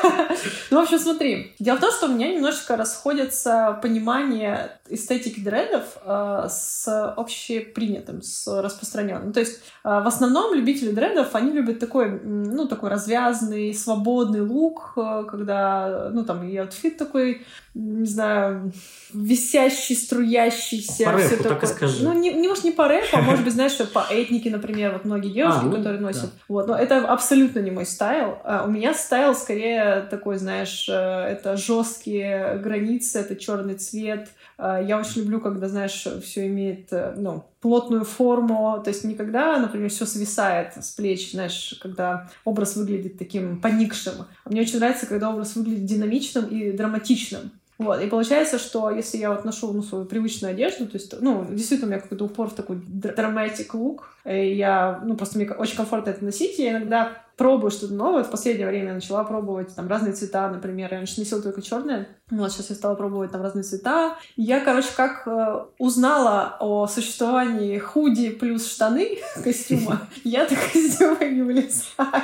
S1: Ну, в общем, смотри. Дело в том, что у меня немножечко расходится понимание эстетики дредов э, с общепринятым, с распространенным. То есть, э, в основном любители дредов, они любят такой, ну, такой развязный, свободный лук, э, когда, ну, там, и outfit такой, не знаю, висящий, струящийся.
S2: По рэпу,
S1: всё
S2: так и
S1: такое.
S2: скажи.
S1: Ну, не, не может, не по рэпу, а может быть, знаешь, что по этнике, например, вот многие девушки,
S2: А, ну,
S1: которые
S2: да.
S1: носят. Вот, но это абсолютно не мой style. А у меня style скорее такой, знаешь, э, это жесткие границы, это черный цвет. А Я очень люблю, когда, знаешь, все имеет, э, ну, плотную форму, то есть никогда, например, все свисает с плеч, знаешь, когда образ выглядит таким поникшим. А Мне очень нравится, когда образ выглядит динамичным и драматичным. Вот, и получается, что если я вот ношу ну, свою привычную одежду, то есть, ну, действительно, у меня какой-то упор в такой др- dramatic look, и я, ну, просто мне очень комфортно это носить, я иногда пробую что-то новое. В последнее время я начала пробовать там разные цвета, например. Я раньше носила только черные. Вот сейчас я стала пробовать там разные цвета. Я, короче, как э, узнала о существовании худи плюс штаны костюма, я так из него не вылезаю.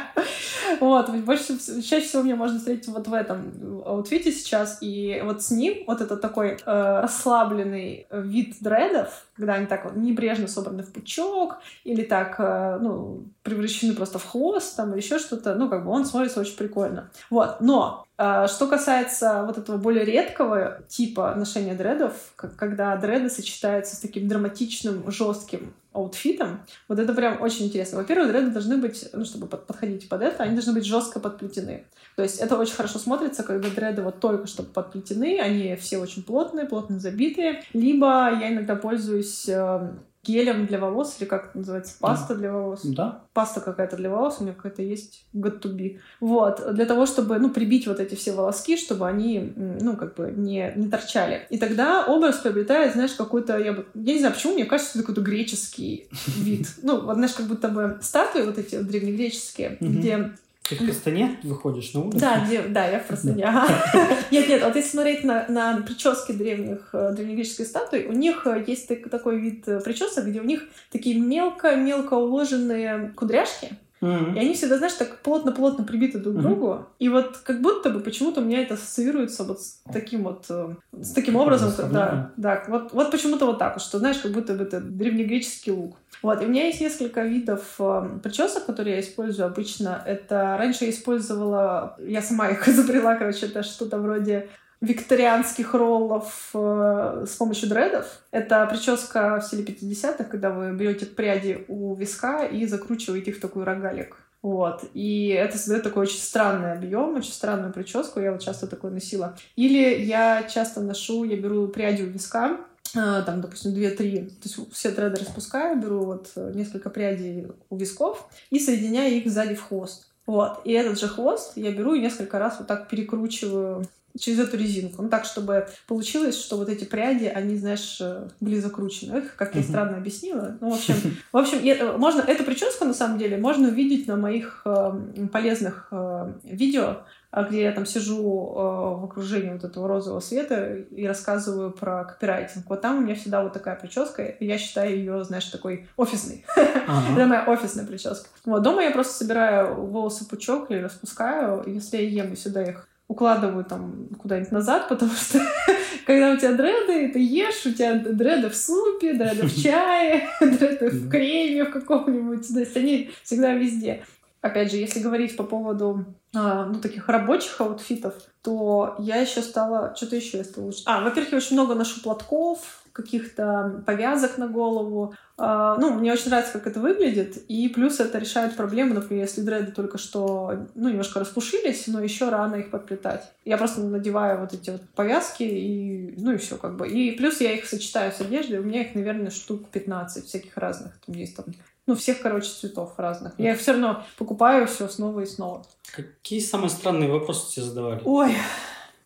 S1: Вот, больше, чаще всего меня можно встретить вот в этом outfit е сейчас, и вот с ним вот это такой э, расслабленный вид дредов, когда они так вот небрежно собраны в пучок, или так, э, ну, превращены просто в хвост, там, или еще что-то, ну, как бы он смотрится очень прикольно. Вот, но э, что касается вот этого более редкого типа ношения дредов, когда дреды сочетаются с таким драматичным, жестким outfit ом, вот это прям очень интересно. Во-первых, дреды должны быть, ну, чтобы подходить под это, они должны быть жестко подплетены. То есть это очень хорошо смотрится, когда дреды вот только что подплетены, они все очень плотные, плотно забитые. Либо я иногда пользуюсь э, гелем для волос, или как это называется, паста
S2: да.
S1: для волос.
S2: Да.
S1: Паста какая-то для волос, у меня какая-то есть good to be. Вот, для того, чтобы, ну, прибить вот эти все волоски, чтобы они, ну, как бы не, не торчали. И тогда образ приобретает, знаешь, какой-то, я, бы, я не знаю, почему, мне кажется, это какой-то греческий вид. Ну, вот, знаешь, как будто бы статуи вот эти древнегреческие, где
S2: ты в простыне выходишь на улицу?
S1: Да, где, да, я в простыне. Нет, нет, вот если смотреть на, на прически древних, э, древнегреческих статуй, у них э, есть такой вид э, причесок, где у них такие мелко-мелко уложенные кудряшки, Mm-hmm. И они всегда, знаешь, так плотно-плотно прибиты друг к другу. Mm-hmm. И вот как будто бы почему-то у меня это ассоциируется вот с таким вот, с таким образом, да, да, вот, вот почему-то вот так вот, что, знаешь, как будто бы это древнегреческий лук. Вот, и у меня есть несколько видов э, причесок, которые я использую обычно. Это раньше я использовала, я сама их изобрела, короче, это что-то вроде викторианских роллов э, с помощью дредов. Это прическа в стиле 50-х, когда вы берете пряди у виска и закручиваете их в такой рогалик. Вот. И это создает такой очень странный объем, очень странную прическу. Я вот часто такое носила. Или я часто ношу, я беру пряди у виска, а, там, допустим, 2-3, то есть все дреды распускаю, беру вот э, несколько прядей у висков и соединяю их сзади в хвост. Вот. И этот же хвост я беру и несколько раз вот так перекручиваю через эту резинку. Ну, так, чтобы получилось, что вот эти пряди, они, знаешь, э, были закручены. Эх, как я странно объяснила. Ну, в общем, в общем э, можно, эту прическу, на самом деле, можно увидеть на моих э, полезных э, видео, а, где я там сижу э, в окружении вот этого розового света и рассказываю про копирайтинг. Вот там у меня всегда вот такая прическа, и я считаю ее, знаешь, такой офисной. Это моя офисная прическа. Вот дома я просто собираю волосы пучок или распускаю. Если я ем, и сюда их укладываю там куда-нибудь назад, потому что когда у тебя дреды, ты ешь, у тебя дреды в супе, дреды в чае, дреды в креме в каком-нибудь, то есть они всегда везде. Опять же, если говорить по поводу ну, таких рабочих аутфитов, то я еще стала... Что-то еще я стала лучше. А, во-первых, я очень много ношу платков, каких-то повязок на голову. А, ну, мне очень нравится, как это выглядит. И плюс это решает проблему, например, если дреды только что, ну, немножко распушились, но еще рано их подплетать. Я просто надеваю вот эти вот повязки, и, ну, и все как бы. И плюс я их сочетаю с одеждой. У меня их, наверное, штук 15 всяких разных. Там есть там ну, всех, короче, цветов разных. Я их все равно покупаю все снова и снова.
S2: Какие самые странные вопросы тебе задавали?
S1: Ой.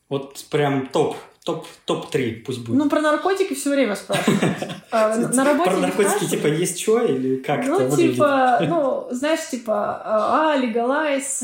S2: Вот прям топ. Топ, топ-3 пусть будет.
S1: Ну, про наркотики все время спрашивают. А, на работе
S2: Про наркотики, типа, есть что или как
S1: Ну, типа, ну, знаешь, типа, а, легалайз.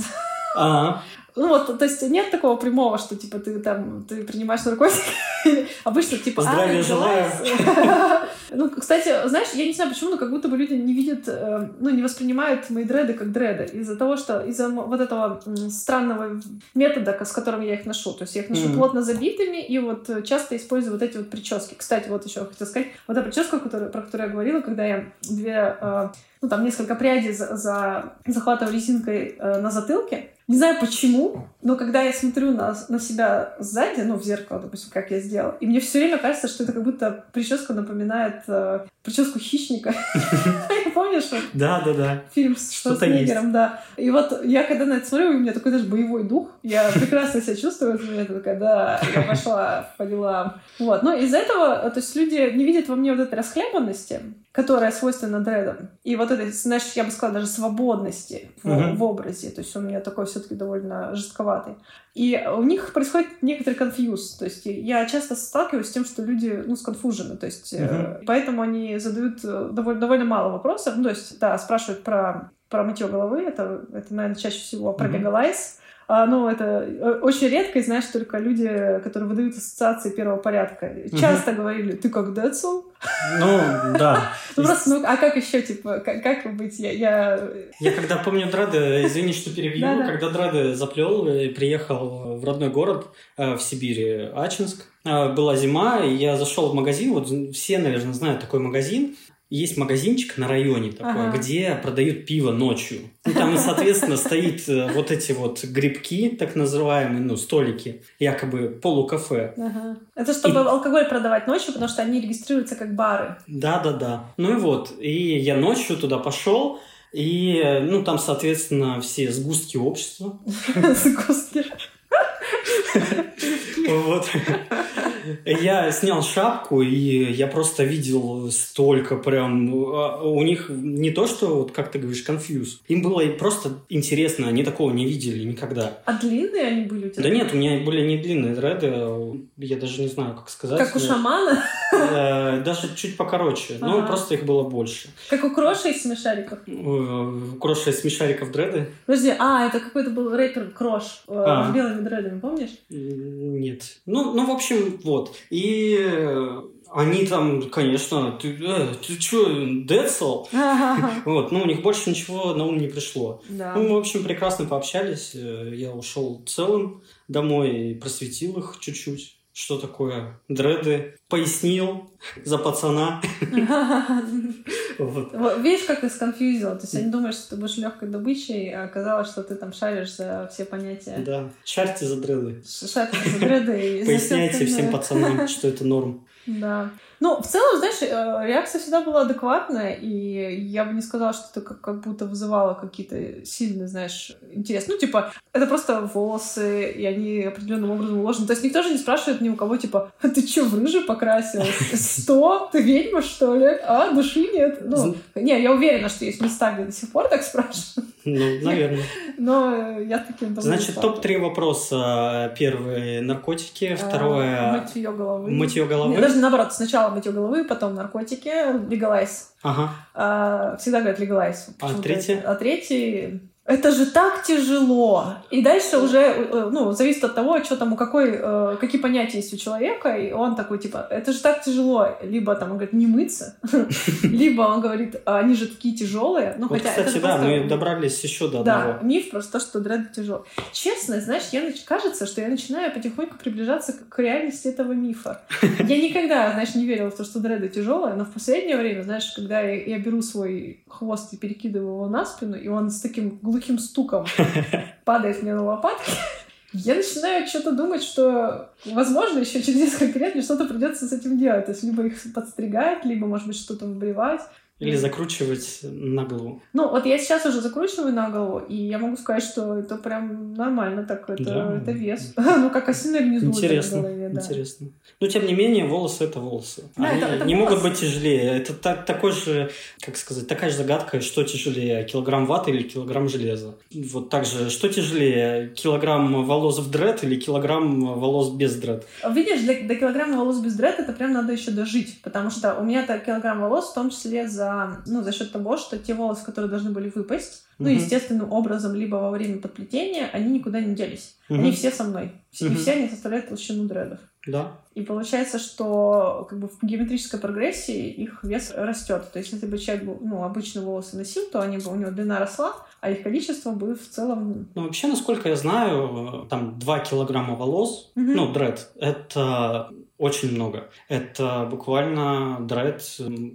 S2: Ага.
S1: Ну вот, то есть нет такого прямого, что типа ты там ты принимаешь наркотики. Обычно типа.
S2: Здравия желаю.
S1: Ну, кстати, знаешь, я не знаю почему, но как будто бы люди не видят, э, ну, не воспринимают мои дреды как дреды. Из-за того, что из-за вот этого странного метода, с которым я их ношу. То есть я их ношу плотно забитыми и вот часто использую вот эти вот прически. Кстати, вот еще хотела сказать, вот эта прическа, которую, про которую я говорила, когда я две, э, ну, там несколько прядей за, за захватываю резинкой э, на затылке, не знаю почему, но когда я смотрю на, на себя сзади, ну, в зеркало, допустим, как я сделала, и мне все время кажется, что это как будто прическа напоминает э, прическу хищника. Помнишь?
S2: Да, да, да.
S1: Фильм с Шварценеггером, да. И вот я когда на это смотрю, у меня такой даже боевой дух. Я прекрасно себя чувствую в этот момент. Такая, да, я пошла по делам. Вот. Но из-за этого, то есть люди не видят во мне вот этой расхлябанности, которая свойственна дредам. И вот этой, знаешь, я бы сказала, даже свободности в, uh-huh. в образе. То есть у меня такой все-таки довольно жестковатый. И у них происходит некоторый конфьюз. То есть я часто сталкиваюсь с тем, что люди, ну, сконфужены. То есть uh-huh. поэтому они задают э, довольно, довольно мало вопросов. Ну, то есть, да, спрашивают про про мытье головы. Это, это наверное, чаще всего про
S2: Мгм.
S1: Легалайз. А, ну, это э, очень редко, и знаешь, только люди, которые выдают ассоциации первого порядка, часто говорили, ты как Децл?
S2: Ну, да.
S1: Ну, просто, ну, а как еще, типа, как, как быть? Я, я...
S2: Я когда помню Дреды, извини, что перебью, когда Дреды заплел и приехал в родной город э, в Сибири, Ачинск, э, была зима, и я зашел в магазин, вот все, наверное, знают такой магазин, есть магазинчик на районе такой,
S1: Ага.
S2: где продают пиво ночью. И там, соответственно, стоит э, вот эти вот грибки, так называемые, ну, столики, якобы полукафе.
S1: Ага. Это чтобы алкоголь продавать ночью, потому что они регистрируются как бары.
S2: Да-да-да. Ну и вот. И я ночью туда пошел, и, ну, там, соответственно, все сгустки общества.
S1: Сгустки.
S2: Вот. Я снял шапку, и я просто видел столько прям... а, У них не то, что, вот как ты говоришь, конфьюз. Им было просто интересно, они такого не видели никогда.
S1: А длинные они были у тебя?
S2: Да нет, у меня были не длинные дреды, а, я даже не знаю, как сказать.
S1: Как у шамана?
S2: Э, Даже чуть покороче, но просто их было больше.
S1: Как у Кроши из смешариков?
S2: Э, Кроша из смешариков дреды?
S1: Подожди, а, это какой-то был рэпер Крош э,
S2: А.
S1: с белыми дредами, помнишь?
S2: Нет. Ну, ну, в общем, вот. И э, они там, конечно, ты, э, ты чё, Децл? Вот, ну, у них больше ничего на ум не пришло.
S1: Да.
S2: Ну, мы, в общем, прекрасно пообщались. Э, Я ушел целым домой и просветил их чуть-чуть. Что такое дреды? Пояснил за пацана.
S1: Видишь, как ты сконфьюзила? То есть они думают, что ты будешь легкой добычей, а оказалось, что ты там шаришь за все понятия.
S2: Да. Шарьте за дреды.
S1: Шаришь за дреды
S2: Поясняйте всем пацанам, что это норм.
S1: Да. Ну, в целом, знаешь, э, реакция всегда была адекватная, и я бы не сказала, что это как, как будто вызывало какие-то сильные, знаешь, интерес. Ну, типа, это просто волосы, и они определенным образом уложены. То есть никто же не спрашивает ни у кого, типа, «А ты что, в рыжий покрасилась? Что? Ты ведьма, что ли? А, души нет? Ну, не, я уверена, что есть места, где до сих пор так спрашивают,
S2: Ну, наверное.
S1: но э, я таким давно
S2: Значит,
S1: сталкивалась.
S2: топ-3 вопроса. Первый – наркотики.
S1: А,
S2: Второе
S1: Мытье головы.
S2: – мытье головы.
S1: Даже наоборот, сначала мытье головы, потом наркотики, легалайз.
S2: Ага.
S1: А, всегда говорят легалайз.
S2: А третий?
S1: А третий... Это же так тяжело. И дальше уже, э, ну, зависит от того, что там у какой, э, какие понятия есть у человека, и он такой, типа, это же так тяжело. Либо там он говорит, не мыться, либо он говорит, «А они же такие тяжелые. Ну, хотя
S2: кстати, да, мы добрались еще до
S1: да,
S2: одного.
S1: миф просто то, что дреды тяжело. Честно, знаешь, я кажется, что я начинаю потихоньку приближаться к, реальности этого мифа. Я никогда, знаешь, не верила в то, что дреды тяжелые, но в последнее время, знаешь, когда я, я беру свой хвост и перекидываю его на спину, и он с таким глухим стуком падает мне на лопатки, я начинаю что-то думать, что, возможно, еще через несколько лет мне что-то придется с этим делать. То есть либо их подстригать, либо, может быть, что-то выбривать.
S2: Или закручивать на голову.
S1: Ну, вот я сейчас уже закручиваю на голову, и я могу сказать, что это прям нормально так, это,
S2: Да.
S1: это вес. Ну, как осиное гнездо
S2: Интересно.
S1: голове, да.
S2: Интересно. Но, тем не менее, волосы – это волосы.
S1: Да,
S2: Они
S1: это- это
S2: не
S1: волосы.
S2: могут быть тяжелее. Это та- такой же, как сказать, такая же загадка, что тяжелее, килограмм ваты или килограмм железа. Вот так же, что тяжелее, килограмм волос в дред или килограмм волос без дред?
S1: Видишь, для, до килограмма волос без дред это прям надо еще дожить, потому что у меня-то килограмм волос в том числе за, ну, за счет того, что те волосы, которые должны были выпасть, ну,
S2: Мгм.
S1: естественным образом, либо во время подплетения, они никуда не делись.
S2: Мгм.
S1: Они все со мной. И
S2: Мгм.
S1: все они составляют толщину дредов.
S2: Да.
S1: И получается, что как бы в геометрической прогрессии их вес растет. То есть, если бы человек ну, обычно волосы носил, то они бы, у него длина росла, а их количество бы в целом...
S2: Ну, вообще, насколько я знаю, там 2 килограмма волос,
S1: Мгм.
S2: ну, дред, это очень много. Это буквально дред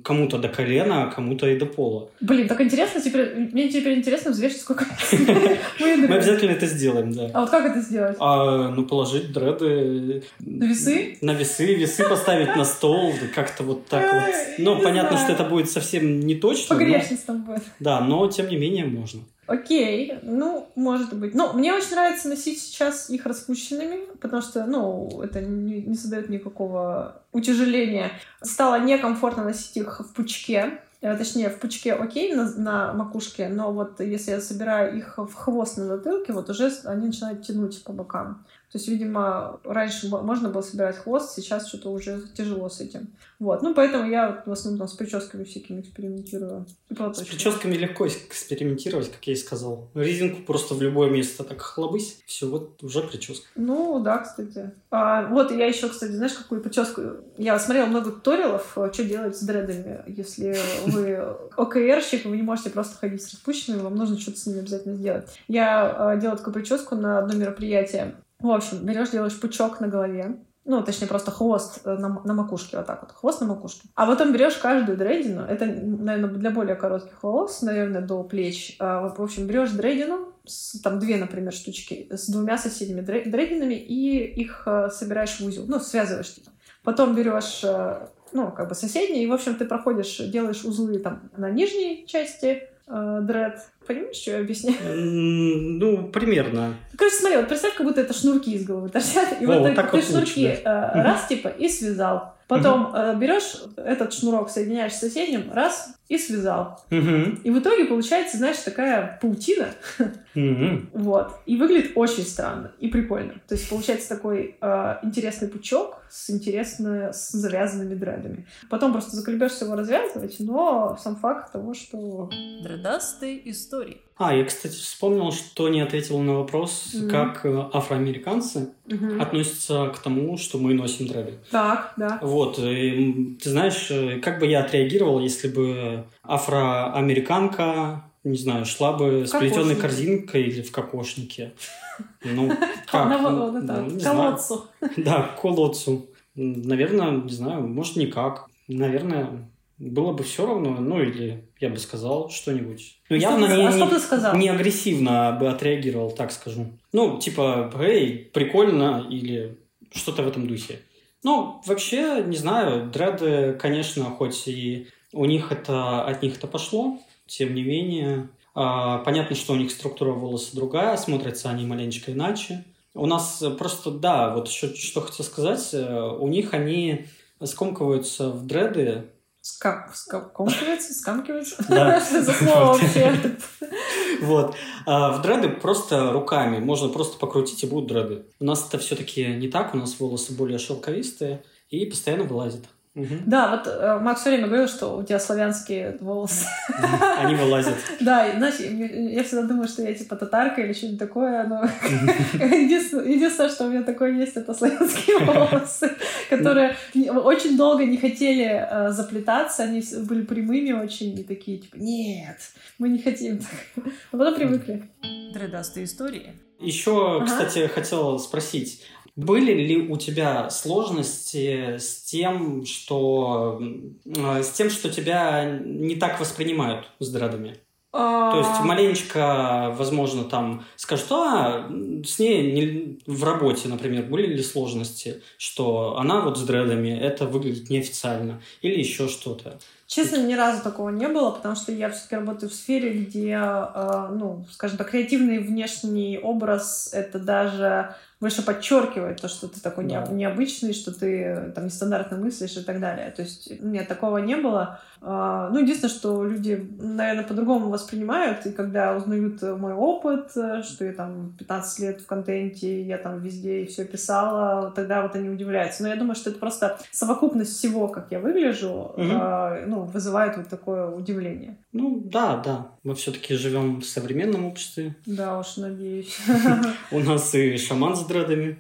S2: кому-то до колена, а кому-то и до пола.
S1: Блин, так интересно, теперь, мне теперь интересно взвешить, сколько
S2: Мы обязательно это сделаем, да.
S1: А вот как это сделать?
S2: А, ну, положить дреды...
S1: На весы?
S2: На весы, весы поставить на стол, как-то вот так вот. Ну, понятно, что это будет совсем не точно. но-
S1: Погрешность там будет.
S2: Да, но тем не менее можно.
S1: Окей, ну, может быть. Ну, мне очень нравится носить сейчас их распущенными, потому что, ну, это не, не создает никакого утяжеления. Стало некомфортно носить их в пучке. Э, Точнее, в пучке окей, на, на макушке, но вот если я собираю их в хвост на затылке, вот уже они начинают тянуть по бокам. То есть, видимо, раньше мо- можно было собирать хвост, сейчас что-то уже тяжело с этим. Вот. Ну, поэтому я в основном там с прическами всякими экспериментирую. И
S2: С прическами легко экспериментировать, как я и сказал. Резинку просто в любое место так хлобысь, все, вот уже прическа.
S1: Ну, да, кстати. А, вот я еще, кстати, знаешь, какую прическу? Я смотрела много туториалов, э, что делать с дредами. Если вы ОКРщик, вы не можете просто ходить с распущенными, вам нужно что-то с ними обязательно сделать. Я э, делала такую прическу на одно мероприятие. В общем, берешь, делаешь пучок на голове, ну, точнее, просто хвост э, на, на макушке, вот так вот, хвост на макушке. А потом берешь каждую дредину, это, наверное, для более коротких волос, наверное, до плеч. А, в общем, берешь дредину, с- там две, например, штучки, с двумя соседними дре- дрединами, и их э, собираешь в узел, ну, связываешь типа. Потом берешь, э, ну, как бы соседние, и, в общем, ты проходишь, делаешь узлы там на нижней части дред. Понимаешь, что я объясняю?
S2: Ну, примерно.
S1: Короче, смотри, вот представь, как будто это шнурки из головы торчат. И
S2: О,
S1: вот,
S2: вот
S1: так ты
S2: вот
S1: шнурки
S2: лучше,
S1: э, раз, типа, и связал. Потом э, берешь этот шнурок, соединяешь с соседним, раз, и связал.
S2: Мгм.
S1: И в итоге получается, знаешь, такая паутина,
S2: Мгм.
S1: вот. И выглядит очень странно и прикольно. То есть получается такой э, интересный пучок с интересно с завязанными дредами. Потом просто заколебешься его развязывать, но сам факт того, что...
S3: Дредастые истории.
S2: А, я, кстати, вспомнил, что не ответил на вопрос,
S1: Мгм.
S2: как э, афроамериканцы относятся к тому, что мы носим дреды.
S1: Так, да.
S2: Вот, и, м, ты знаешь, э, как бы я отреагировал, если бы афроамериканка, не знаю, шла бы с плетеной корзинкой или в кокошнике. Ну, как? Ну, ну,
S1: колодцу.
S2: Да, колодцу. Наверное, не знаю, может, никак. Наверное, было бы все равно, ну, или я бы сказал что-нибудь. Ну,
S1: Что
S2: явно
S1: ты-
S2: не,
S1: а что
S2: не-
S1: ты сказал?
S2: не агрессивно бы отреагировал, так скажу. Ну, типа, эй, прикольно, или что-то в этом духе. Ну, вообще, не знаю, дреды, конечно, хоть и у них это, от них это пошло, тем не менее, а, понятно, что у них структура волоса другая, смотрятся они маленечко иначе. У нас просто, да, вот еще что хотел сказать, э, у них они скомкиваются в дреды,
S1: Ска- Скомкивается, скамкивается.
S2: Да.
S1: За слово вообще?
S2: Вот. А в дреды просто руками. Можно просто покрутить, и будут дреды. У нас это все-таки не так. У нас волосы более шелковистые и постоянно вылазят. Мгм.
S1: Да, вот э, Макс все время говорил, что у тебя славянские волосы.
S2: Они вылазят.
S1: Да, знаешь, я всегда думаю, что я типа татарка или что-нибудь такое, но единственное, что у меня такое есть, это славянские волосы, которые не- очень долго не хотели э, заплетаться, они были прямыми очень и такие, типа, нет, мы не хотим. А потом привыкли.
S3: Дредастые истории.
S2: Еще, кстати, хотел спросить. Были ли у тебя сложности с тем, что э, с тем, что тебя не так воспринимают с дредами? То
S1: То
S2: есть маленечко, возможно, там скажут, а, с ней не- в работе, например, были ли сложности, что она вот с дредами, это выглядит неофициально, или еще что-то.
S1: Честно, ни разу такого не было, потому что я все-таки работаю в сфере, где, э, ну, скажем так, креативный внешний образ это даже больше подчеркивает то, что ты такой
S2: Да.
S1: необычный, что ты там нестандартно мыслишь и так далее. То есть нет, такого не было. А, Ну, единственное, что люди, наверное, по-другому воспринимают, и когда узнают э, мой опыт, э, что я там 15 лет в контенте, я там везде все писала, тогда вот они удивляются. Но я думаю, что это просто совокупность всего, как я выгляжу, а, ну, вызывает вот такое удивление.
S2: Ну, да, да, мы все-таки живем в современном обществе.
S1: Да уж, надеюсь.
S2: У нас и шаман дредами.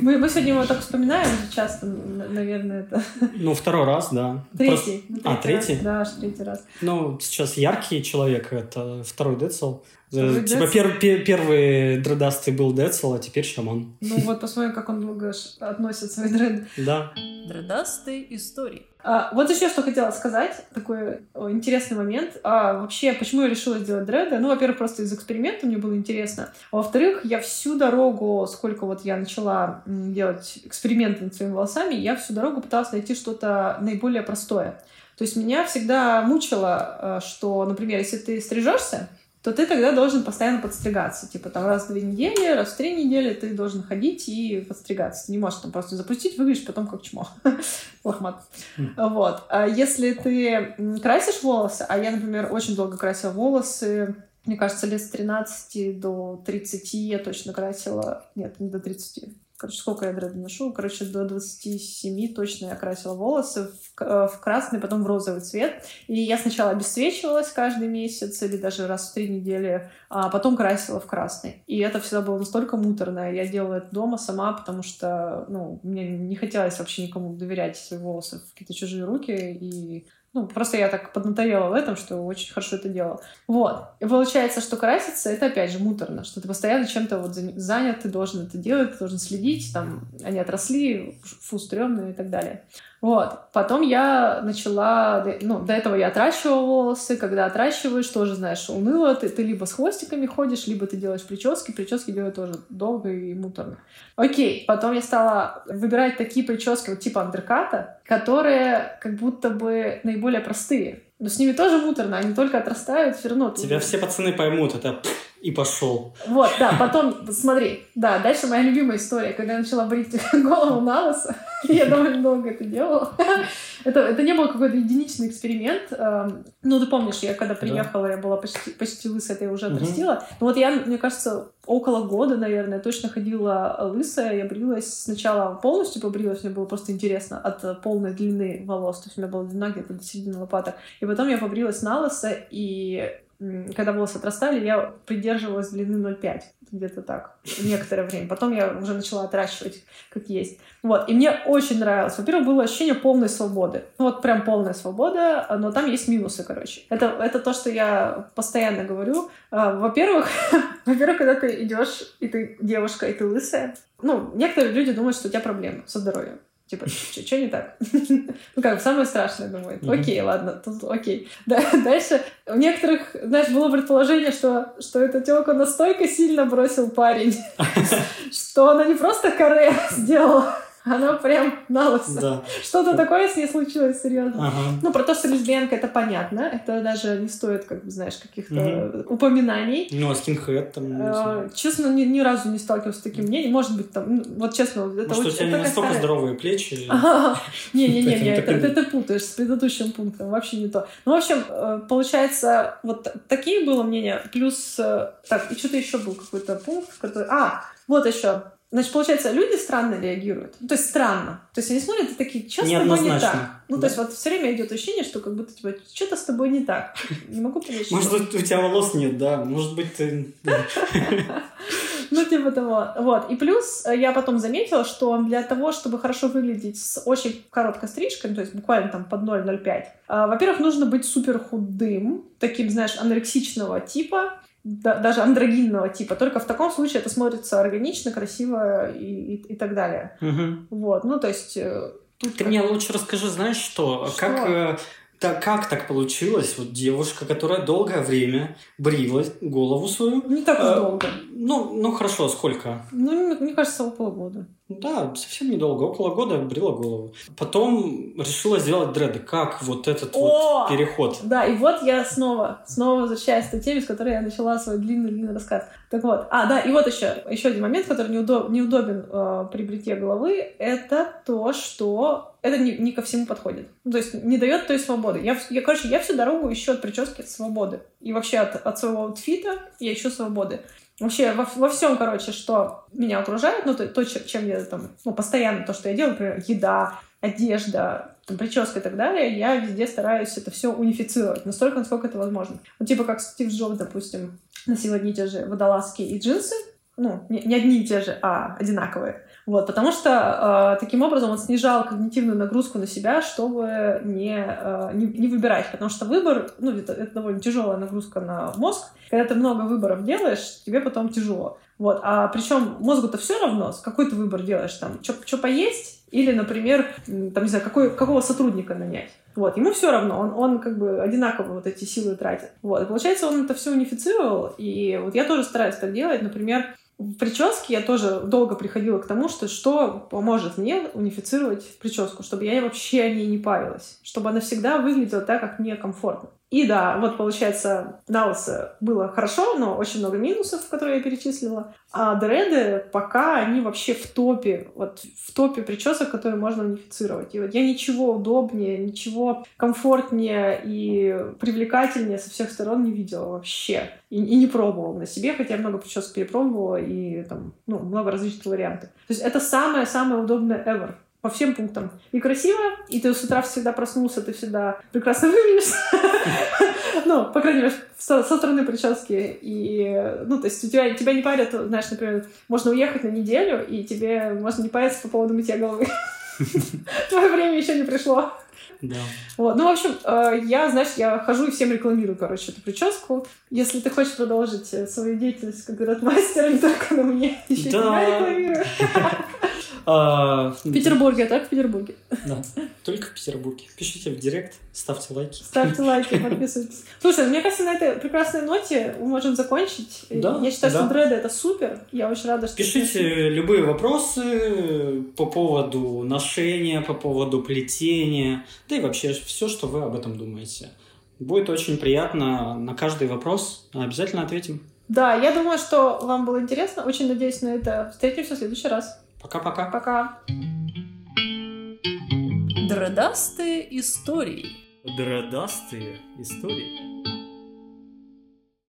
S1: Мы, мы сегодня его так вспоминаем часто, наверное, это
S2: Ну, второй раз, да. Просто-
S1: третий. Ну,
S2: А,
S1: раз.
S2: третий?
S1: Да, аж третий раз.
S2: Ну, сейчас яркий человек, это второй Децл.
S1: Второй
S2: Э, Типа пер- пе- первый дредастый был Децл, а теперь шаман.
S1: Ну вот посмотрим, как он долго относит свои дреды.
S2: Да.
S3: Дредастые истории.
S1: А, вот еще что хотела сказать, такой интересный момент. А, вообще, почему я решила сделать дреды? Ну, во-первых, просто из эксперимента мне было интересно. А во-вторых, я всю дорогу, сколько вот я начала делать эксперименты над своими волосами, я всю дорогу пыталась найти что-то наиболее простое. То есть меня всегда мучило, э, что, например, если ты стрижешься, то ты тогда должен постоянно подстригаться. Типа там раз в две недели, раз в три недели ты должен ходить и подстригаться. Ты не можешь там просто запустить, выглядишь потом как чмо. Лохмат.
S2: Хм.
S1: Вот. А если ты красишь волосы, а я, например, очень долго красила волосы, мне кажется, лет с 13 до 30 я точно красила. Нет, не до 30. Короче, сколько я дреды ношу? Короче, до 27 точно я красила волосы в, э, в красный, потом в розовый цвет. И я сначала обесцвечивалась каждый месяц или даже раз в три недели, а потом красила в красный. И это всегда было настолько муторно. Я делала это дома сама, потому что ну, мне не хотелось вообще никому доверять свои волосы в какие-то чужие руки. И ну, просто я так поднаторела в этом, что очень хорошо это делала. Вот. И получается, что краситься — это, опять же, муторно, что ты постоянно чем-то вот занят, ты должен это делать, ты должен следить, там, они отросли, фу, стрёмные и так далее. Вот. Потом я начала... Ну, до этого я отращивала волосы. Когда отращиваешь, тоже, знаешь, уныло. Ты, ты либо с хвостиками ходишь, либо ты делаешь прически. Прически делать тоже долго и муторно. Окей. Потом я стала выбирать такие прически, вот типа андерката, которые как будто бы наиболее простые. Но с ними тоже муторно. Они только отрастают, все равно...
S2: Тебя все пацаны поймут. Это и пошел.
S1: Вот, да, потом, смотри, да, дальше моя любимая история, когда я начала брить голову на лысо, я довольно долго это делала. это, это не был какой-то единичный эксперимент. Эм, ну, ты помнишь, я когда приехала, я была почти, почти лысая, это я уже отрастила. Но вот я, мне кажется, около года, наверное, точно ходила лысая. Я брилась сначала полностью побрилась, мне было просто интересно от полной длины волос. То есть у меня была длина где-то до середины лопаток. И потом я побрилась на лысо, и когда волосы отрастали, я придерживалась длины 0,5, где-то так, некоторое время. Потом я уже начала отращивать, как есть. Вот, и мне очень нравилось. Во-первых, было ощущение полной свободы. Ну, вот прям полная свобода, но там есть минусы, короче. Это, это то, что я постоянно говорю. А, во-первых, во-первых, когда ты идешь, и ты девушка, и ты лысая, ну, некоторые люди думают, что у тебя проблемы со здоровьем. Типа, что не так? ну как, самое страшное, думаю. Окей, ладно, тут окей. Да, дальше у некоторых, знаешь, было предположение, что, что эту телку настолько сильно бросил парень, что она не просто каре сделала, она прям на лысо. Да. Что-то такое с ней случилось, серьезно. Ага. Ну, про то, что лесбиянка, это понятно. Это даже не стоит, как бы, знаешь, каких-то угу. упоминаний.
S2: Ну, а скинхед там...
S1: А, честно, ни, ни разу не сталкивался с таким мнением. Может быть, там, ну, вот честно, это
S2: Может, очень... у тебя не настолько старая... здоровые плечи?
S1: Не-не-не, это ты путаешь с предыдущим пунктом. Вообще не то. Ну, в общем, э, получается, вот такие было мнения. Плюс, э, так, и что-то еще был какой-то пункт, который... А, вот еще Значит, получается, люди странно реагируют. Ну, то есть странно. То есть они смотрят и такие, что с тобой не так? Ну, да. то есть вот все время идет ощущение, что как будто типа, что-то с тобой не так. Не могу понять.
S2: Может быть, у тебя волос нет, да? Может быть, ты...
S1: Ну, типа того. Вот. И плюс э, я потом заметила, что для того, чтобы хорошо выглядеть с очень короткой стрижкой, ну, то есть буквально там под 0,05, э, во-первых, нужно быть супер худым, таким, знаешь, анорексичного типа, да, даже андрогинного типа. Только в таком случае это смотрится органично, красиво и, и, и так далее.
S2: Угу.
S1: Вот, ну то есть... Э,
S2: тут Ты как... мне лучше расскажи, знаешь что? что? Как, э, так, как так получилось? Вот девушка, которая долгое время брила голову свою.
S1: Не так уж э, долго.
S2: Ну, ну хорошо, сколько?
S1: Ну, мне кажется, около года.
S2: Да, совсем недолго, около года брила голову. Потом решила сделать дреды. Как вот этот О! вот переход?
S1: Да, и вот я снова, снова возвращаюсь к той теме, с которой я начала свой длинный-длинный рассказ. Так вот, а, да, и вот еще, еще один момент, который неудоб, неудобен э, при бритье головы, это то, что это не, не ко всему подходит. Ну, то есть не дает той свободы. Я, я, короче, я всю дорогу ищу от прически свободы. И вообще от, от своего аутфита я ищу свободы вообще во, во всем, короче, что меня окружает, ну, то, то, чем я там, ну, постоянно, то, что я делаю, например, еда, одежда, там, прическа и так далее, я везде стараюсь это все унифицировать, настолько, насколько это возможно. Вот типа как Стив Джобс, допустим, носил одни и те же водолазки и джинсы, ну, не, не одни и те же, а одинаковые. Вот, потому что э, таким образом он снижал когнитивную нагрузку на себя, чтобы не, э, не, не выбирать. Потому что выбор, ну, это, это довольно тяжелая нагрузка на мозг. Когда ты много выборов делаешь, тебе потом тяжело. Вот. А причем мозгу-то все равно, какой ты выбор делаешь там, что поесть или, например, там, не знаю, какой, какого сотрудника нанять. Вот, ему все равно, он, он как бы одинаково вот эти силы тратит. Вот, и получается, он это все унифицировал, и вот я тоже стараюсь так делать, например, в прическе я тоже долго приходила к тому, что что поможет мне унифицировать прическу, чтобы я вообще о ней не парилась, чтобы она всегда выглядела так, как мне комфортно. И да, вот получается, лысо было хорошо, но очень много минусов, которые я перечислила. А дреды пока они вообще в топе, вот в топе причесок, которые можно унифицировать. И вот я ничего удобнее, ничего комфортнее и привлекательнее со всех сторон не видела вообще. И, и не пробовала на себе, хотя я много причесок перепробовала и там, ну, много различных вариантов. То есть это самое-самое удобное ever по всем пунктам. И красиво, и ты с утра всегда проснулся, ты всегда прекрасно выглядишь. Ну, по крайней мере, со, стороны прически. И, ну, то есть у тебя, тебя не парят, знаешь, например, можно уехать на неделю, и тебе можно не париться по поводу мытья головы. Твое время еще не пришло.
S2: Да.
S1: Вот. Ну, в общем, э, я, знаешь, я хожу и всем рекламирую, короче, эту прическу. Если ты хочешь продолжить э, свою деятельность как градмастер, не только на мне, еще
S2: Да.
S1: тебя рекламирую.
S2: А,
S1: В Петербурге, а так в Петербурге.
S2: Да, только в Петербурге. Пишите в директ, ставьте лайки.
S1: Ставьте лайки, подписывайтесь. Слушай, мне кажется, на этой прекрасной ноте мы можем закончить.
S2: Да,
S1: Я считаю,
S2: да.
S1: что дреды — это супер. Я очень рада, что...
S2: Пишите любые вопросы по поводу ношения, по поводу плетения, да и вообще все, что вы об этом думаете. Будет очень приятно на каждый вопрос. Обязательно ответим.
S1: Да, я думаю, что вам было интересно. Очень надеюсь на это. Встретимся в следующий раз.
S2: Пока-пока.
S1: Пока.
S3: Дредастые истории.
S2: Дредастые истории.